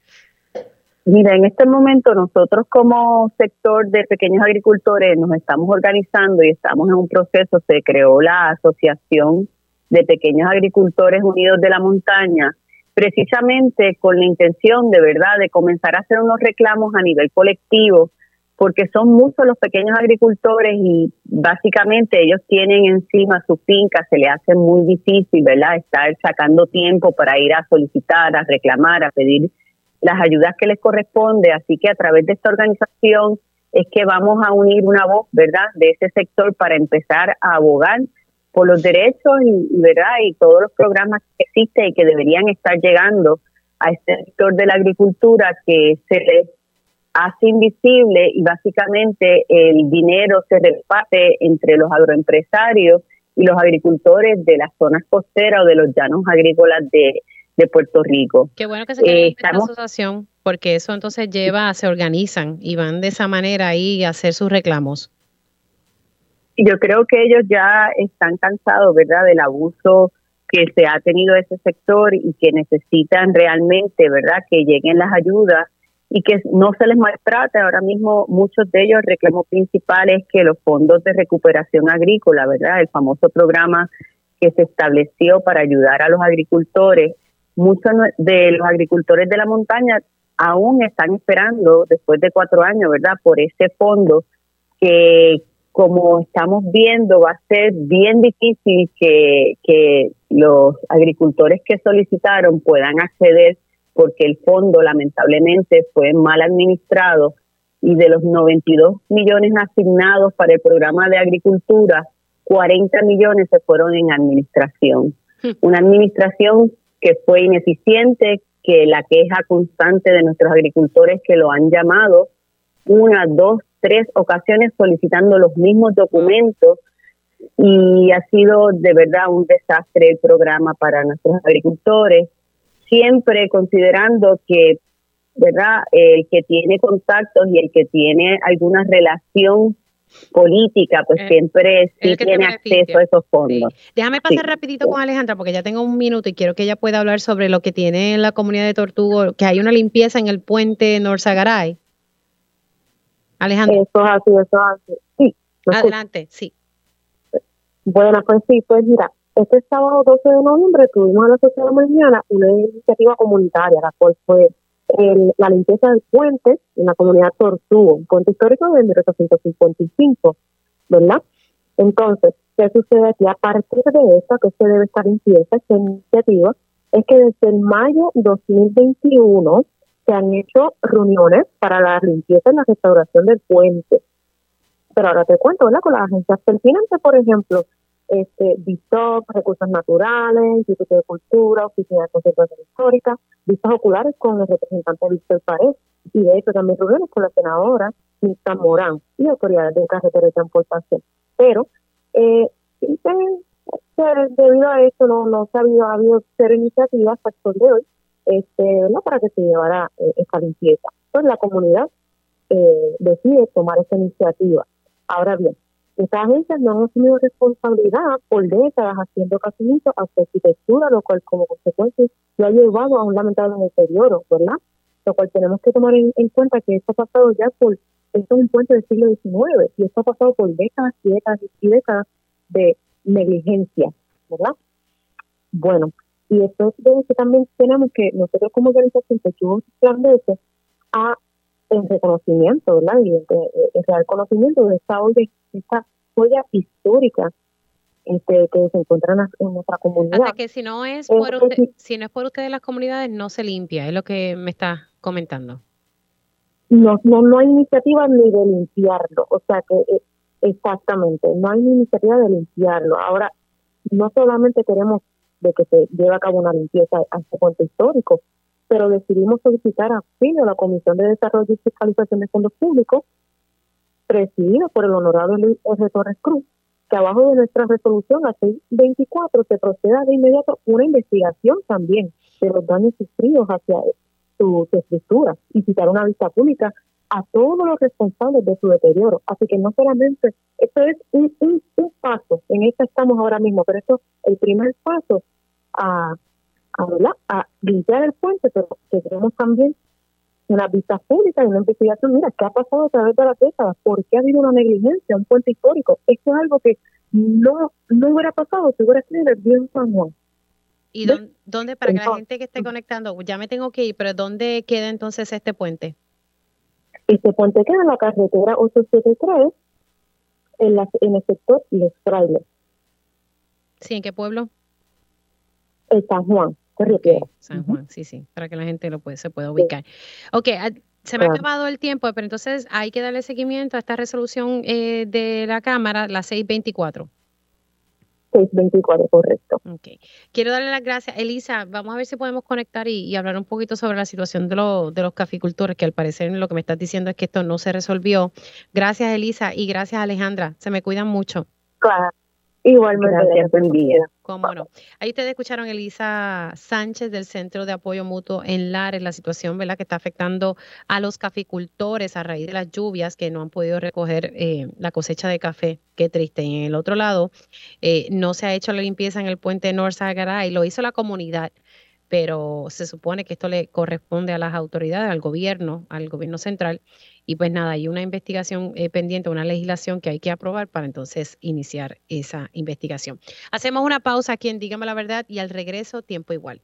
Mira, en este momento nosotros como sector de pequeños agricultores nos estamos organizando y estamos en un proceso, se creó la Asociación de Pequeños Agricultores Unidos de la Montaña, precisamente con la intención de verdad de comenzar a hacer unos reclamos a nivel colectivo porque son muchos los pequeños agricultores y básicamente ellos tienen encima su finca, se le hace muy difícil, ¿verdad?, estar sacando tiempo para ir a solicitar, a reclamar, a pedir las ayudas que les corresponde, así que a través de esta organización es que vamos a unir una voz, ¿verdad?, de ese sector para empezar a abogar por los derechos y, ¿verdad?, y todos los programas que existen y que deberían estar llegando a este sector de la agricultura que se les hace invisible y básicamente el dinero se reparte entre los agroempresarios y los agricultores de las zonas costeras o de los llanos agrícolas de, Puerto Rico. Qué bueno que se cree esta asociación, porque eso entonces lleva, se organizan y van de esa manera ahí a hacer sus reclamos. Yo creo que ellos ya están cansados, ¿verdad?, del abuso que se ha tenido ese sector y que necesitan realmente, ¿verdad?, que lleguen las ayudas y que no se les maltrate. Ahora mismo muchos de ellos, el reclamo principal es que los fondos de recuperación agrícola, ¿verdad? El famoso programa que se estableció para ayudar a los agricultores, muchos de los agricultores de la montaña aún están esperando, después de cuatro años, ¿verdad? Por ese fondo que, como estamos viendo, va a ser bien difícil que, que los agricultores que solicitaron puedan acceder porque el fondo lamentablemente fue mal administrado y de los 92 millones asignados para el programa de agricultura, 40 millones se fueron en administración. Hmm. Una administración que fue ineficiente, que la queja constante de nuestros agricultores que lo han llamado una, dos, tres ocasiones solicitando los mismos documentos y ha sido de verdad un desastre el programa para nuestros agricultores siempre considerando que, ¿verdad? El que tiene contactos y el que tiene alguna relación política, pues eh, siempre sí tiene acceso a esos fondos. Déjame pasar rapidito con Alejandra, porque ya tengo un minuto y quiero que ella pueda hablar sobre lo que tiene en la comunidad de Tortugo, que hay una limpieza en el puente Norzagaray. Alejandra. Eso es así, eso es así. Sí. Adelante, sí. Bueno, pues sí, pues mira, este sábado 12 de noviembre tuvimos a las 8 de la mañana una iniciativa comunitaria, la cual fue la limpieza del puente en la comunidad Tortugo, un puente histórico de 1855, ¿verdad? Entonces, ¿qué sucede aquí? A partir de esto, que se debe estar limpieza, esta iniciativa, es que desde el mayo 2021 se han hecho reuniones para la limpieza y la restauración del puente. Pero ahora te cuento, ¿verdad? Con las agencias pertinentes, por ejemplo, este, Recursos Naturales, Instituto de Cultura, Oficina de Conservación Histórica, vistas oculares con el representante Víctor Pared y de hecho también reuniones con la senadora Mista Morán y autoridades de carretera de transportación. Pero eh, debido a esto no, no se ha habido, ha cero iniciativas hasta el de hoy este, para que se llevara eh, esta limpieza. Pues la comunidad eh, decide tomar esta iniciativa. Ahora bien, estas agencias no han asumido responsabilidad por décadas haciendo casamientos a su arquitectura, lo cual como consecuencia lo ha llevado a un lamentable deterioro, ¿verdad? Lo cual tenemos que tomar en, cuenta que esto ha pasado ya por, esto es un puente del siglo XIX y esto ha pasado por décadas y décadas y décadas de negligencia, ¿verdad? Bueno, y esto es que también tenemos que nosotros como organización que resplandece a en reconocimiento, ¿verdad? Y el real conocimiento de esta olla histórica este, que se encuentra en nuestra comunidad. Sea que si no es por usted, si no es por ustedes las comunidades, no se limpia, es lo que me está comentando. No, no, no hay iniciativa ni de limpiarlo. O sea que eh, Exactamente, no hay ni iniciativa de limpiarlo. Ahora, no solamente queremos de que se lleve a cabo una limpieza a este puente histórico, pero decidimos solicitar a la Comisión de Desarrollo y Fiscalización de Fondos Públicos, presidida por el honorable Luis R. Torres Cruz, que abajo de nuestra resolución, la 624, se proceda de inmediato una investigación también de los daños sufridos hacia su, estructura y citar una vista pública a todos los responsables de su deterioro. Así que no solamente, esto es un, paso, en esto estamos ahora mismo, pero esto es el primer paso a, a, a limpiar el puente, pero que tenemos también una vista pública y una investigación. Mira, ¿qué ha pasado a través de las décadas? ¿Por qué ha habido una negligencia, un puente histórico? Esto es algo que no, no hubiera pasado si hubiera sido el bien San Juan. ¿Y dónde, para que la gente que esté conectando, ya me tengo que ir, pero dónde queda entonces este puente? Este puente queda en la carretera 873, en, la, en el sector Los Frailes. ¿Sí? ¿En qué pueblo? En San Juan. San Juan, sí, sí, para que la gente lo puede, se pueda ubicar. Ok, ah, se me ha acabado el tiempo, pero entonces hay que darle seguimiento a esta resolución eh, de la Cámara, la 624. 624, correcto. Ok. Quiero darle las gracias. Elisa, vamos a ver si podemos conectar y, hablar un poquito sobre la situación de, de los caficultores, que al parecer lo que me estás diciendo es que esto no se resolvió. Gracias, Elisa, y gracias, Alejandra. Se me cuidan mucho. Claro. Igualmente, gracias, buen día. Ahí ustedes escucharon Elisa Sánchez del Centro de Apoyo Mutuo en Lares, la situación ¿verdad? que está afectando a los caficultores a raíz de las lluvias que no han podido recoger eh, la cosecha de café. Qué triste. Y en el otro lado, eh, no se ha hecho la limpieza en el puente North y lo hizo la comunidad pero se supone que esto le corresponde a las autoridades, al gobierno, al gobierno central. Y pues nada, hay una investigación eh, pendiente, una legislación que hay que aprobar para entonces iniciar esa investigación. Hacemos una pausa aquí en Dígame la Verdad y al regreso, tiempo igual.